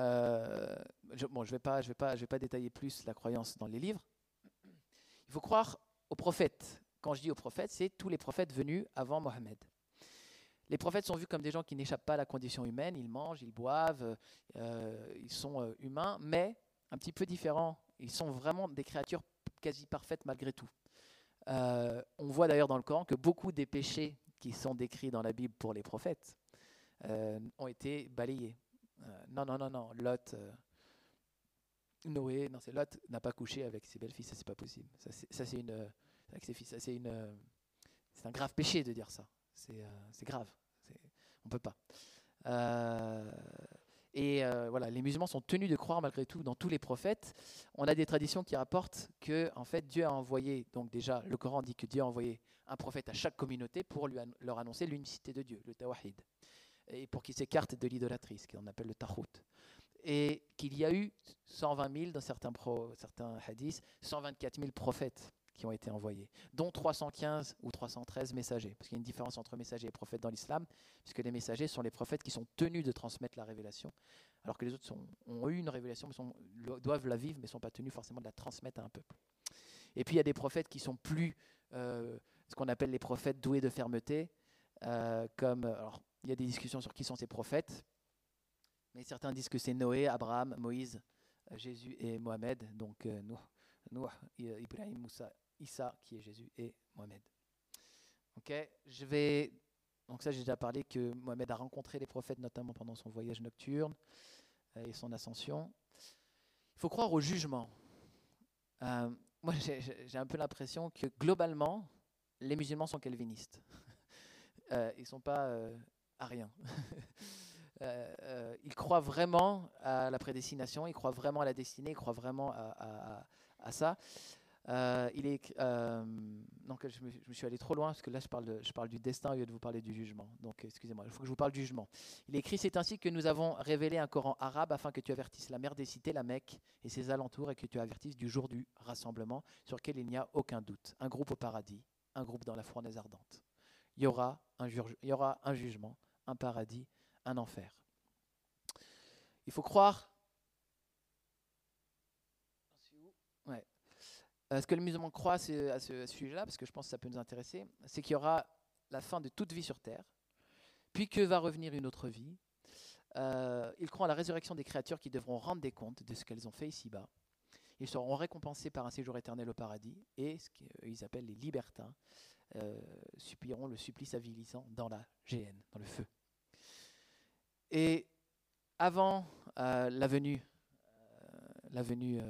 euh, je, bon, je vais, pas, détailler plus la croyance dans les livres. Il faut croire aux prophètes. Quand je dis aux prophètes, c'est tous les prophètes venus avant Mohammed. Les prophètes sont vus comme des gens qui n'échappent pas à la condition humaine. Ils mangent, ils boivent, euh, ils sont euh, humains, mais un petit peu différents. Ils sont vraiment des créatures quasi parfaites malgré tout. Euh, on voit d'ailleurs dans le Coran que beaucoup des péchés qui sont décrits dans la Bible pour les prophètes euh, ont été balayés. Euh, non, non, non, non, Lot, Noé, non, c'est Lot n'a pas couché avec ses belles-filles, ça c'est pas possible. Ça c'est une, avec ses ça c'est une, c'est un grave péché de dire ça. C'est grave, on peut pas. Et euh, voilà, les musulmans sont tenus de croire malgré tout dans tous les prophètes. On a des traditions qui rapportent que en fait Dieu a envoyé, donc déjà le Coran dit que Dieu a envoyé un prophète à chaque communauté pour leur annoncer l'unicité de Dieu, le tawahid et pour qu'ils s'écartent de l'idolâtrie, ce qu'on appelle le tahout. Et qu'il y a eu 120 000 dans certains, certains hadiths, 124 000 prophètes qui ont été envoyés, dont 315 ou 313 messagers. Parce qu'il y a une différence entre messagers et prophètes dans l'islam, puisque les messagers sont les prophètes qui sont tenus de transmettre la révélation, alors que les autres ont eu une révélation, mais doivent la vivre, mais ne sont pas tenus forcément de la transmettre à un peuple. Et puis il y a des prophètes qui sont plus, euh, ce qu'on appelle les prophètes doués de fermeté, euh, comme, alors il y a des discussions sur qui sont ces prophètes, mais certains disent que c'est Noé, Abraham, Moïse, euh, Jésus et Mohamed, donc Noé, Ibrahim, Moussa, Issa, qui est Jésus, et Mohamed. Ok, je vais. Donc, ça, j'ai déjà parlé que Mohamed a rencontré les prophètes, notamment pendant son voyage nocturne et son ascension. Il faut croire au jugement. Euh, moi, j'ai un peu l'impression que globalement, les musulmans sont calvinistes. Euh, ils ne sont pas euh, ariens. ils croient vraiment à la prédestination, ils croient vraiment à la destinée, ils croient vraiment à, à ça. Euh, il est, euh, je me, suis allé trop loin parce que là je parle, je parle du destin au lieu de vous parler du jugement. Donc excusez-moi, il faut que je vous parle du jugement. Il est écrit C'est ainsi que nous avons révélé un Coran arabe afin que tu avertisses la mère des cités, la Mecque et ses alentours et que tu avertisses du jour du rassemblement sur lequel il n'y a aucun doute. Un groupe au paradis, un groupe dans la fournaise ardente. Il y aura un, il y aura un jugement, un paradis, un enfer. Il faut croire Euh, ce que les musulmans croient à ce, sujet-là, parce que je pense que ça peut nous intéresser, c'est qu'il y aura la fin de toute vie sur Terre, puis que va revenir une autre vie. Euh, ils croient à la résurrection des créatures qui devront rendre des comptes de ce qu'elles ont fait ici-bas. Ils seront récompensés par un séjour éternel au paradis, et ce qu'ils appellent les libertins euh, supplieront le supplice avilissant dans la GN, dans le feu. Et avant la venue, la venue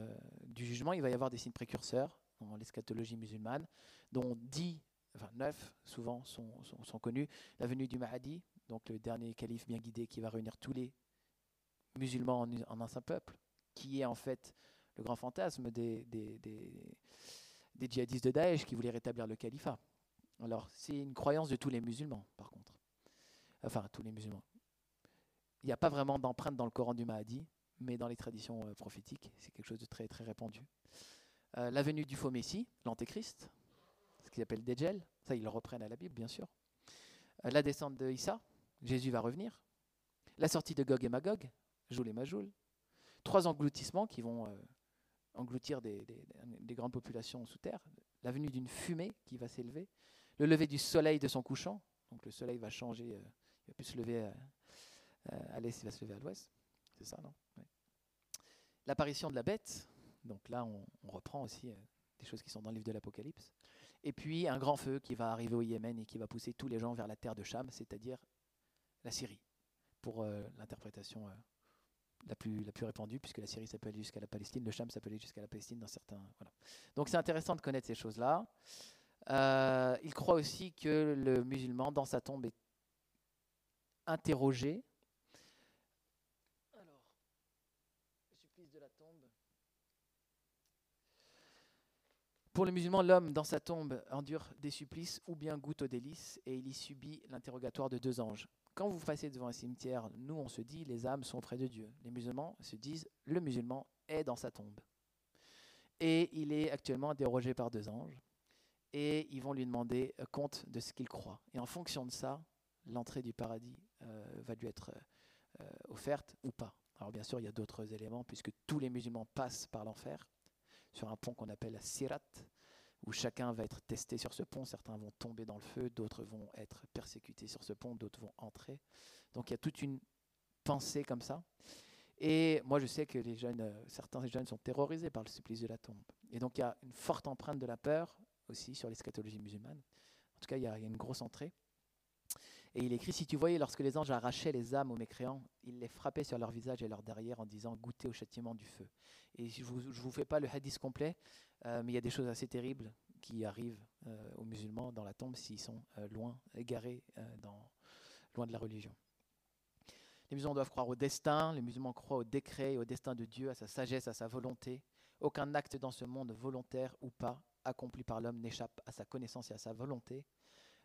du jugement, il va y avoir des signes précurseurs dans l'eschatologie musulmane, dont 10, enfin 9 souvent sont, connus. La venue du Mahdi, donc le dernier calife bien guidé qui va réunir tous les musulmans en, un seul peuple, qui est en fait le grand fantasme des, djihadistes de Daesh qui voulaient rétablir le califat. Alors, c'est une croyance de tous les musulmans, par contre. Enfin, tous les musulmans. Il n'y a pas vraiment d'empreinte dans le Coran du Mahdi, mais dans les traditions euh, prophétiques, c'est quelque chose de très, très répandu. Euh, la venue du faux Messie, l'Antéchrist, ce qu'ils appellent Dejel, ça ils le reprennent à la Bible, bien sûr. Euh, la descente de Issa, Jésus va revenir. La sortie de Gog et Magog, Joul et Majoul. Trois engloutissements qui vont engloutir des, des, grandes populations sous terre. La venue d'une fumée qui va s'élever. Le lever du soleil de son couchant. Donc le soleil va changer, il va plus se lever à l'est, il va se lever à l'ouest. C'est ça, non? L'apparition de la bête, donc là on, reprend aussi euh, des choses qui sont dans le livre de l'Apocalypse. Et puis un grand feu qui va arriver au Yémen et qui va pousser tous les gens vers la terre de Cham, c'est-à-dire la Syrie, pour euh, l'interprétation euh, la, plus, répandue, puisque la Syrie s'appelle jusqu'à la Palestine, le Cham s'appelait jusqu'à la Palestine dans certains. Donc c'est intéressant de connaître ces choses-là. il croit aussi que le musulman, dans sa tombe, est interrogé Pour le musulman, l'homme, dans sa tombe, endure des supplices ou bien goûte aux délices et il y subit l'interrogatoire de deux anges. Quand vous passez devant un cimetière, nous, on se dit, les âmes sont auprès de Dieu. Les musulmans se disent, le musulman est dans sa tombe. Et il est actuellement dérogé par deux anges. Et ils vont lui demander euh, compte de ce qu'il croit. Et en fonction de ça, l'entrée du paradis euh, va lui être euh, offerte ou pas. Alors bien sûr, il y a d'autres éléments, puisque tous les musulmans passent par l'enfer sur un pont qu'on appelle la Sirat, où chacun va être testé sur ce pont. Certains vont tomber dans le feu, d'autres vont être persécutés sur ce pont, d'autres vont entrer. Donc il y a toute une pensée comme ça. Et moi, je sais que euh, certains jeunes sont terrorisés par le supplice de la tombe. Et donc il y a une forte empreinte de la peur aussi sur l'eschatologie musulmane. En tout cas, il y a une grosse entrée. Et il écrit Si tu voyais lorsque les anges arrachaient les âmes aux mécréants, ils les frappaient sur leur visage et leur derrière en disant Goûtez au châtiment du feu. Et je ne vous, fais pas le hadith complet, euh, mais il y a des choses assez terribles qui arrivent euh, aux musulmans dans la tombe s'ils sont euh, loin, égarés, loin de la religion. Les musulmans doivent croire au destin, les musulmans croient au décret et au destin de Dieu, à sa sagesse, à sa volonté. Aucun acte dans ce monde, volontaire ou pas, accompli par l'homme n'échappe à sa connaissance et à sa volonté.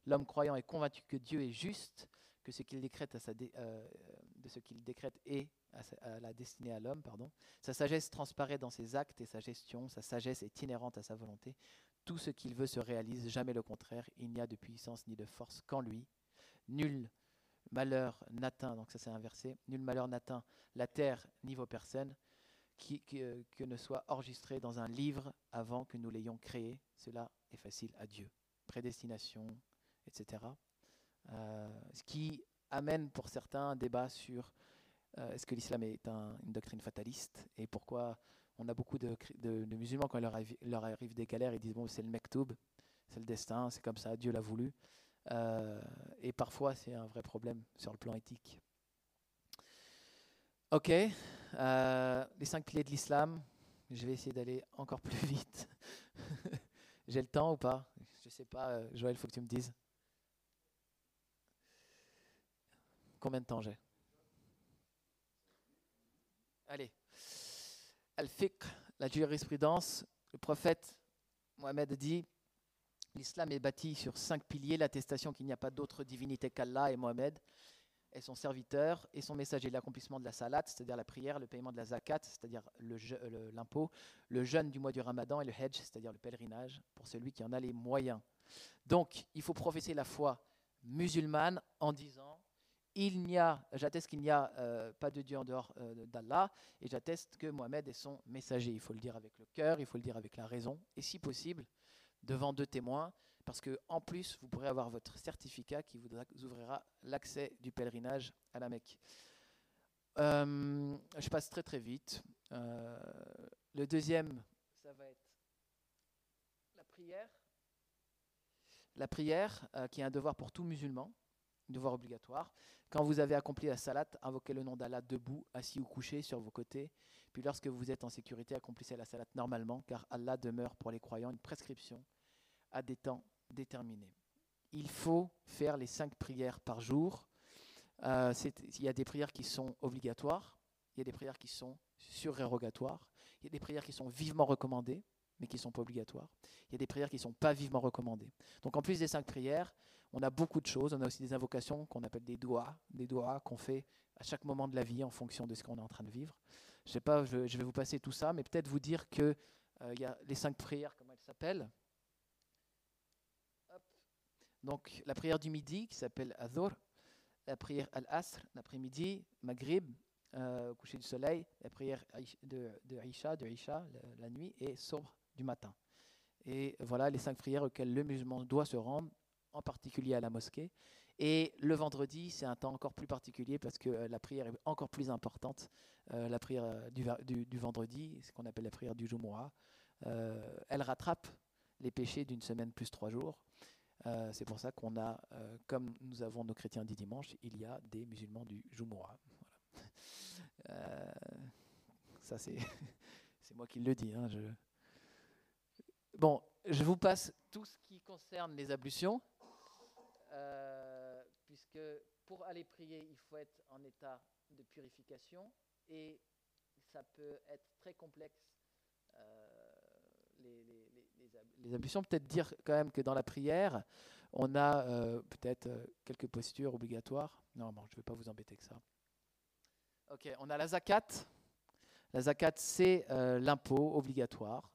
L'homme croyant est convaincu que Dieu est juste, que ce qu'il décrète euh, de ce qu'il décrète est à, la destinée à l'homme. Sa sagesse transparaît dans ses actes et sa gestion. Sa sagesse est inhérente à sa volonté. tout ce qu'il veut se réalise, jamais le contraire. Il n'y a de puissance ni de force qu'en lui. Nul malheur n'atteint, donc ça c'est inversé, nul malheur n'atteint la terre ni vos personnes, qui, que, que ne soit enregistré dans un livre avant que nous l'ayons créé. Cela est facile à Dieu. Prédestination, etc. Euh, ce qui amène pour certains un débat sur euh, est-ce que l'islam est un- une doctrine fataliste et pourquoi on a beaucoup de, musulmans quand leur arrive, leur arrive des galères, ils disent bon c'est le mektoub, c'est le destin, c'est comme ça, Dieu l'a voulu. Euh, et parfois c'est un vrai problème sur le plan éthique. Ok, les cinq piliers de l'islam. Je vais essayer d'aller encore plus vite. J'ai le temps ou pas? Je sais pas. Joël, faut que tu me dises. Combien de temps j'ai? Allez. Al-Fiqh, la jurisprudence. Le prophète Mohammed dit L'islam est bâti sur cinq piliers l'attestation qu'il n'y a pas d'autre divinité qu'Allah et Mohammed est son serviteur et son messager, l'accomplissement de la salat, c'est-à-dire la prière, le paiement de la zakat, c'est-à-dire le euh, le- l'impôt, le jeûne du mois du ramadan et le hajj, c'est-à-dire le pèlerinage, pour celui qui en a les moyens. Donc, il faut professer la foi musulmane en disant il n'y a, j'atteste qu'il n'y a euh, pas de Dieu en dehors euh, d'Allah, et j'atteste que Mohamed est son messager. Il faut le dire avec le cœur, il faut le dire avec la raison, et si possible, devant deux témoins, parce que en plus, vous pourrez avoir votre certificat qui vous ouvrira l'accès du pèlerinage à la Mecque. Euh, je passe très très vite. Le deuxième, ça va être la prière. La prière, qui est un devoir pour tout musulman, devoir obligatoire. Quand vous avez accompli la salat, invoquez le nom d'Allah debout, assis ou couché sur vos côtés. Puis lorsque vous êtes en sécurité, accomplissez la salat normalement, car Allah demeure pour les croyants une prescription à des temps déterminés. Il faut faire les cinq prières par jour. Euh, il y a des prières qui sont obligatoires, il y a des prières qui sont surérogatoires, il y a des prières qui sont vivement recommandées, mais qui ne sont pas obligatoires. Il y a des prières qui ne sont pas vivement recommandées. Donc en plus des cinq prières, on a beaucoup de choses. On a aussi des invocations qu'on appelle des doigts, des doigts qu'on fait à chaque moment de la vie en fonction de ce qu'on est en train de vivre. Je sais pas, je, vais vous passer tout ça, mais peut-être vous dire que euh, y a les cinq prières, comment elles s'appellent. Donc la prière du midi qui s'appelle Adhur, la prière Al-Asr l'après-midi, Maghrib, euh, au coucher du soleil, la prière de, de Aïcha, de Aïcha, la, la nuit, et Sobre du matin. Et voilà les cinq prières auxquelles le musulman doit se rendre, en particulier à la mosquée. Et le vendredi, c'est un temps encore plus particulier parce que euh, la prière est encore plus importante. Euh, la prière euh, du, vendredi, ce qu'on appelle la prière du Jumu'ah, elle rattrape les péchés d'une semaine plus trois jours. C'est pour ça qu'on a, comme nous avons nos chrétiens du dimanche, il y a des musulmans du Jumu'ah. Ça, c'est c'est moi qui le dis. hein. Bon, je vous passe tout ce qui concerne les ablutions, euh, puisque pour aller prier, il faut être en état de purification et ça peut être très complexe. euh, les, les- ablutions, peut-être dire quand même que dans la prière, on a euh, peut-être quelques postures obligatoires. Non, je ne vais pas vous embêter que ça. Ok, on a la zakat. La zakat, c'est l'impôt obligatoire.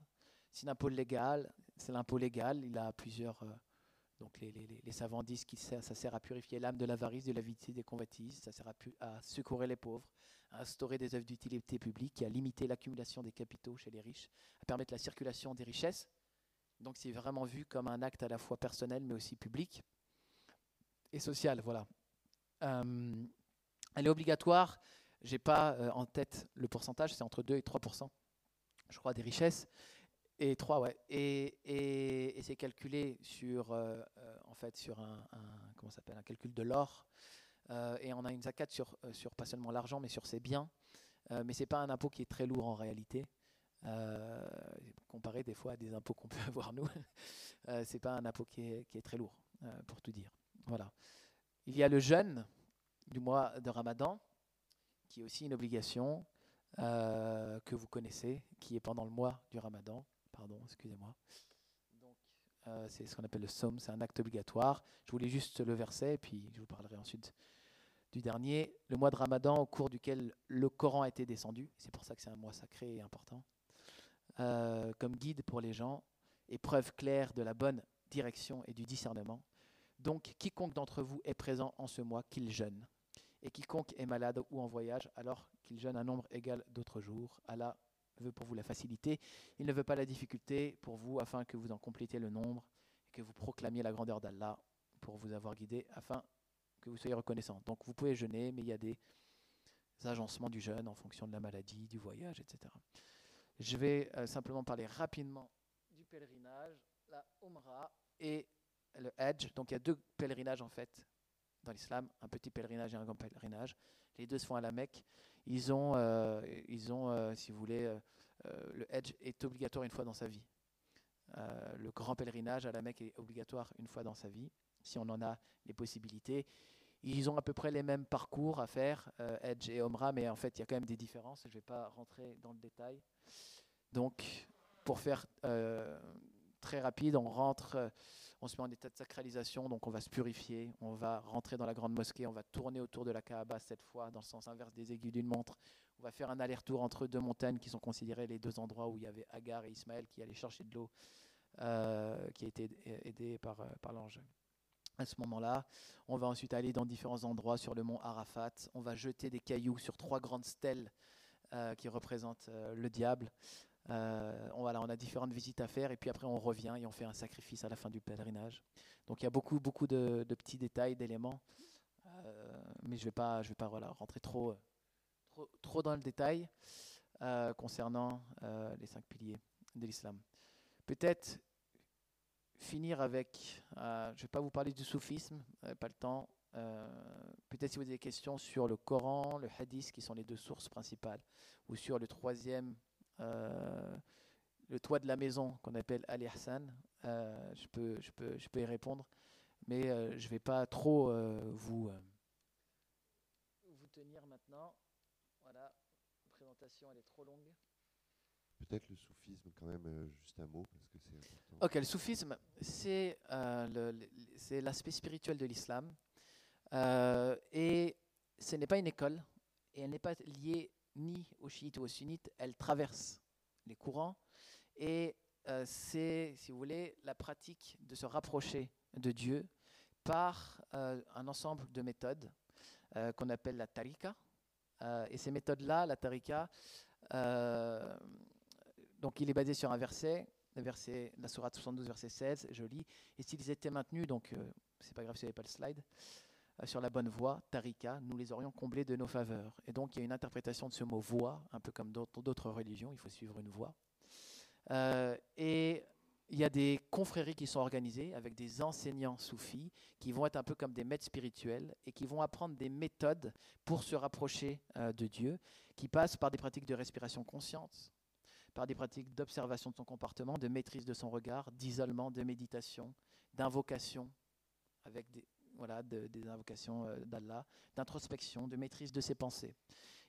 C'est l'impôt légal. C'est l'impôt légal. Il a plusieurs. Donc les, savants disent que ça, sert à purifier l'âme de l'avarice, de l'avidité, des convoitises. Ça sert à, à secourir les pauvres, à instaurer des œuvres d'utilité publique, et à limiter l'accumulation des capitaux chez les riches, à permettre la circulation des richesses. Donc c'est vraiment vu comme un acte à la fois personnel, mais aussi public et social. Voilà. Euh, elle est obligatoire. J'ai pas euh, en tête le pourcentage, c'est entre 2 et 3% je crois, des richesses. Et 3, ouais. Et, et- c'est calculé sur, euh, euh, en fait, sur un, comment s'appelle, un calcul de l'or. Euh, et on a une zakat sur, sur pas seulement l'argent, mais sur ses biens. Euh, mais c'est pas un impôt qui est très lourd en réalité. Comparé des fois à des impôts qu'on peut avoir nous, c'est pas un impôt qui est, qui est très lourd, pour tout dire. Voilà. Il y a le jeûne du mois de Ramadan, qui est aussi une obligation que vous connaissez, qui est pendant le mois du Ramadan. Pardon, excusez-moi. Donc, euh, c'est ce qu'on appelle le somme, c'est un acte obligatoire. Je voulais juste le verset, et puis je vous parlerai ensuite du dernier. Le mois de Ramadan, au cours duquel le Coran a été descendu. C'est pour ça que c'est un mois sacré et important. euh, comme guide pour les gens et preuve claire de la bonne direction et du discernement. Donc quiconque d'entre vous est présent en ce mois, qu'il jeûne. Et quiconque est malade ou en voyage, alors qu'il jeûne un nombre égal d'autres jours. Allah veut pour vous la facilité. Il ne veut pas la difficulté pour vous, afin que vous en complétiez le nombre et que vous proclamiez la grandeur d'Allah pour vous avoir guidé, afin que vous soyez reconnaissant. Donc vous pouvez jeûner, mais il y a des agencements du jeûne en fonction de la maladie, du voyage, etc. Je vais euh, simplement parler rapidement du pèlerinage, la Umrah et le Hajj. Donc il y a deux pèlerinages en fait dans l'islam, un petit pèlerinage et un grand pèlerinage. Les deux se font à la Mecque. Ils ont, euh, ils ont euh, si vous voulez, le Hajj est obligatoire une fois dans sa vie. le grand pèlerinage à la Mecque est obligatoire une fois dans sa vie, si on en a les possibilités. Ils ont à peu près les mêmes parcours à faire, Edge et Omra, mais en fait, il y a quand même des différences. Je ne vais pas rentrer dans le détail. Donc, pour faire euh, très rapide, on rentre, euh, on se met en état de sacralisation, donc on va se purifier, on va rentrer dans la grande mosquée, on va tourner autour de la Kaaba cette fois dans le sens inverse des aiguilles d'une montre. On va faire un aller-retour entre deux montagnes qui sont considérées les deux endroits où il y avait Agar et Ismaël qui allaient chercher de l'eau, euh, qui a été aidé par, par l'ange à ce moment-là. On va ensuite aller dans différents endroits sur le mont Arafat. On va jeter des cailloux sur trois grandes stèles euh, qui représentent euh, le diable. Euh, on, a différentes visites à faire et puis après on revient et on fait un sacrifice à la fin du pèlerinage. Donc il y a beaucoup, beaucoup de, petits détails, d'éléments, mais je ne vais pas, je vais pas voilà, rentrer trop, trop, dans le détail concernant les cinq piliers de l'islam. Peut-être finir avec, euh, je ne vais pas vous parler du soufisme, euh, pas le temps. Euh, peut-être si vous avez des questions sur le Coran, le Hadith, qui sont les deux sources principales, ou sur le troisième, le toit de la maison qu'on appelle Ali Hassan, je, peux, je, peux, je peux y répondre, mais je ne vais pas trop vous, vous tenir maintenant. Voilà, la présentation elle est trop longue. Peut-être le soufisme, quand même, euh, juste un mot, parce que c'est important. Ok, le soufisme, c'est euh, l'aspect spirituel de l'islam. Euh, et ce n'est pas une école, et elle n'est pas liée ni aux chiites ou aux sunnites, elle traverse les courants. Et c'est, si vous voulez, la pratique de se rapprocher de Dieu par un ensemble de méthodes qu'on appelle la tarika. et ces méthodes-là, la tarika, donc il est basé sur un verset, le verset, la sourate 72, verset 16, je lis. Et s'ils étaient maintenus, donc euh, c'est pas grave si vous n'avez pas le slide, euh, sur la bonne voie, tarika, nous les aurions comblés de nos faveurs. Et donc il y a une interprétation de ce mot voie, un peu comme d'autres religions, il faut suivre une voie. Euh, et il y a des confréries qui sont organisées avec des enseignants soufis qui vont être un peu comme des maîtres spirituels et qui vont apprendre des méthodes pour se rapprocher de Dieu, qui passent par des pratiques de respiration consciente, par des pratiques d'observation de son comportement, de maîtrise de son regard, d'isolement, de méditation, d'invocation, avec des, voilà, des invocations euh, d'Allah, d'introspection, de maîtrise de ses pensées.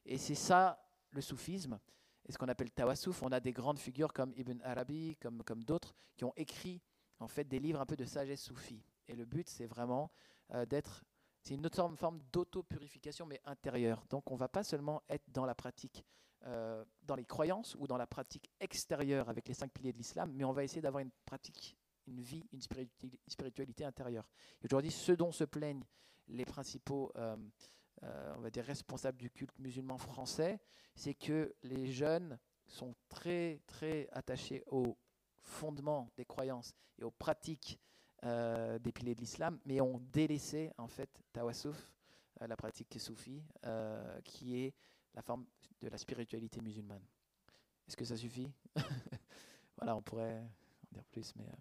Et c'est ça le soufisme, et ce qu'on appelle tawassouf. On a des grandes figures comme Ibn Arabi, comme, d'autres, qui ont écrit en fait des livres un peu de sagesse soufie. Et le but, c'est vraiment euh, d'être c'est une autre forme d'auto-purification, mais intérieure. Donc on ne va pas seulement être dans la pratique euh, dans les croyances ou dans la pratique extérieure avec les cinq piliers de l'islam, mais on va essayer d'avoir une pratique, une vie, une spiritualité intérieure. Aujourd'hui, ce dont se plaignent les principaux euh, euh, on va dire responsables du culte musulman français, c'est que les jeunes sont très très attachés aux fondements des croyances et aux pratiques des piliers de l'islam, mais ont délaissé en fait tawassouf, la pratique soufie, qui est la forme de la spiritualité musulmane. Est-ce que ça suffit? Voilà, on pourrait en dire plus, mais euh,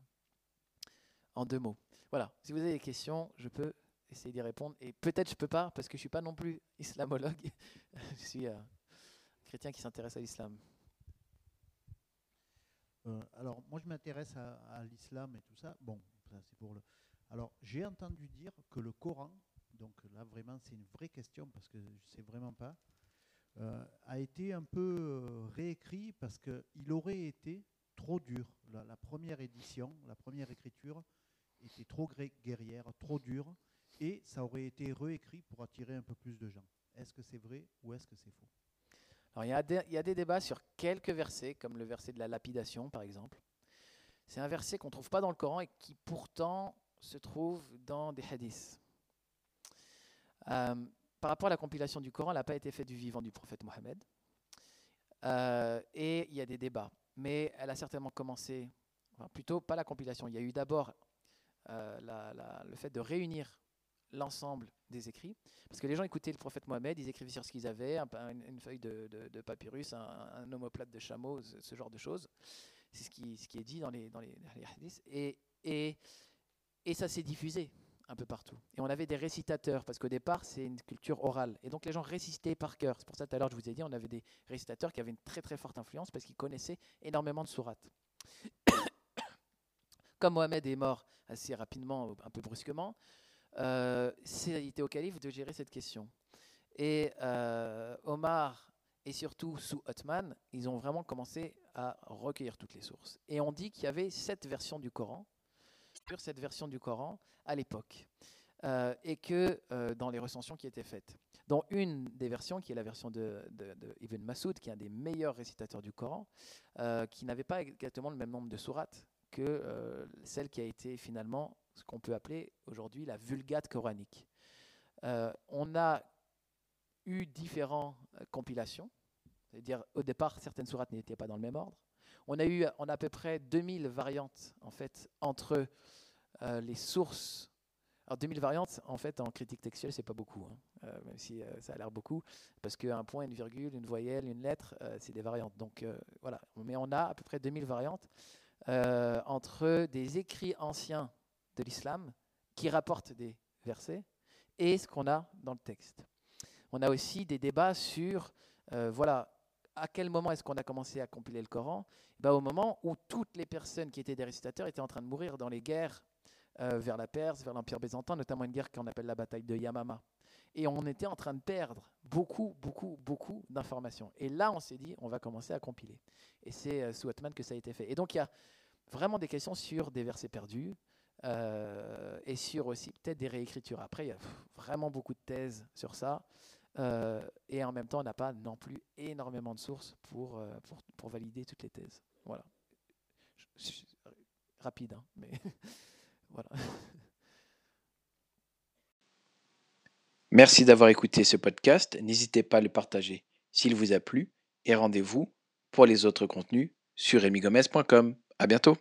en deux mots. Voilà, si vous avez des questions, je peux essayer d'y répondre. Et peut-être je peux pas, parce que je suis pas non plus islamologue. je suis euh, chrétien qui s'intéresse à l'islam. Euh, alors, moi, je m'intéresse à, à l'islam et tout ça. Bon, ça, c'est pour le. Alors, j'ai entendu dire que le Coran, donc là, vraiment, c'est une vraie question parce que je ne sais vraiment pas. Euh, a été un peu euh, réécrit parce qu'il aurait été trop dur. La, première édition, la première écriture était trop guerrière, trop dure, et ça aurait été réécrit pour attirer un peu plus de gens. Est-ce que c'est vrai ou est-ce que c'est faux? Alors il y, a des, il y, a des débats sur quelques versets, comme le verset de la lapidation par exemple. C'est un verset qu'on ne trouve pas dans le Coran et qui pourtant se trouve dans des hadiths. Euh, par rapport à la compilation du Coran, elle n'a pas été faite du vivant du prophète Mohammed. Euh, et il y a des débats. Mais elle a certainement commencé, enfin plutôt pas la compilation, il y a eu d'abord euh, le fait de réunir l'ensemble des écrits. Parce que les gens écoutaient le prophète Mohammed, ils écrivaient sur ce qu'ils avaient, une, feuille de, papyrus, un, un, omoplate de chameau, ce, genre de choses. C'est ce qui, est dit dans les, hadiths. Et, et, et ça s'est diffusé un peu partout. Et on avait des récitateurs, parce qu'au départ, c'est une culture orale. Et donc les gens récitaient par cœur. C'est pour ça tout à l'heure, je vous ai dit, on avait des récitateurs qui avaient une très très forte influence parce qu'ils connaissaient énormément de sourates. Comme Mohamed est mort assez rapidement, un peu brusquement, euh, c'était au calife de gérer cette question. Et euh, Omar et surtout sous Othman, ils ont vraiment commencé à recueillir toutes les sources. Et on dit qu'il y avait sept versions du Coran sur cette version du Coran à l'époque. Euh, et que dans les recensions qui étaient faites. Dans une des versions, qui est la version de, de, Ibn Masoud, qui est un des meilleurs récitateurs du Coran, qui n'avait pas exactement le même nombre de sourates que celle qui a été finalement ce qu'on peut appeler aujourd'hui la vulgate coranique. on a eu différentes compilations, c'est-à-dire au départ certaines sourates n'étaient pas dans le même ordre. On a eu on à peu près 2000 variantes en fait entre euh, les sources. Alors 2000 variantes, en fait, en critique textuelle, c'est pas beaucoup, hein. euh, même si euh, ça a l'air beaucoup, parce qu'un point, une virgule, une voyelle, une lettre, c'est des variantes. Donc voilà, mais on a à peu près 2000 variantes entre des écrits anciens de l'islam qui rapportent des versets et ce qu'on a dans le texte. On a aussi des débats sur, voilà, à quel moment est-ce qu'on a commencé à compiler le Coran? Bah, Au moment où toutes les personnes qui étaient des récitateurs étaient en train de mourir dans les guerres euh, vers la Perse, vers l'Empire byzantin, notamment une guerre qu'on appelle la bataille de Yamama. Et on était en train de perdre beaucoup, beaucoup, beaucoup d'informations. Et là, on s'est dit, on va commencer à compiler. Et c'est euh, sous Otman que ça a été fait. Et donc, il y a vraiment des questions sur des versets perdus euh, et sur aussi peut-être des réécritures. Après, il y a vraiment beaucoup de thèses sur ça. et en même temps, on n'a pas non plus énormément de sources pour, pour, valider toutes les thèses. Voilà. rapide, hein, mais Merci d'avoir écouté ce podcast. N'hésitez pas à le partager s'il vous a plu et rendez-vous pour les autres contenus sur remigomez.com. À bientôt.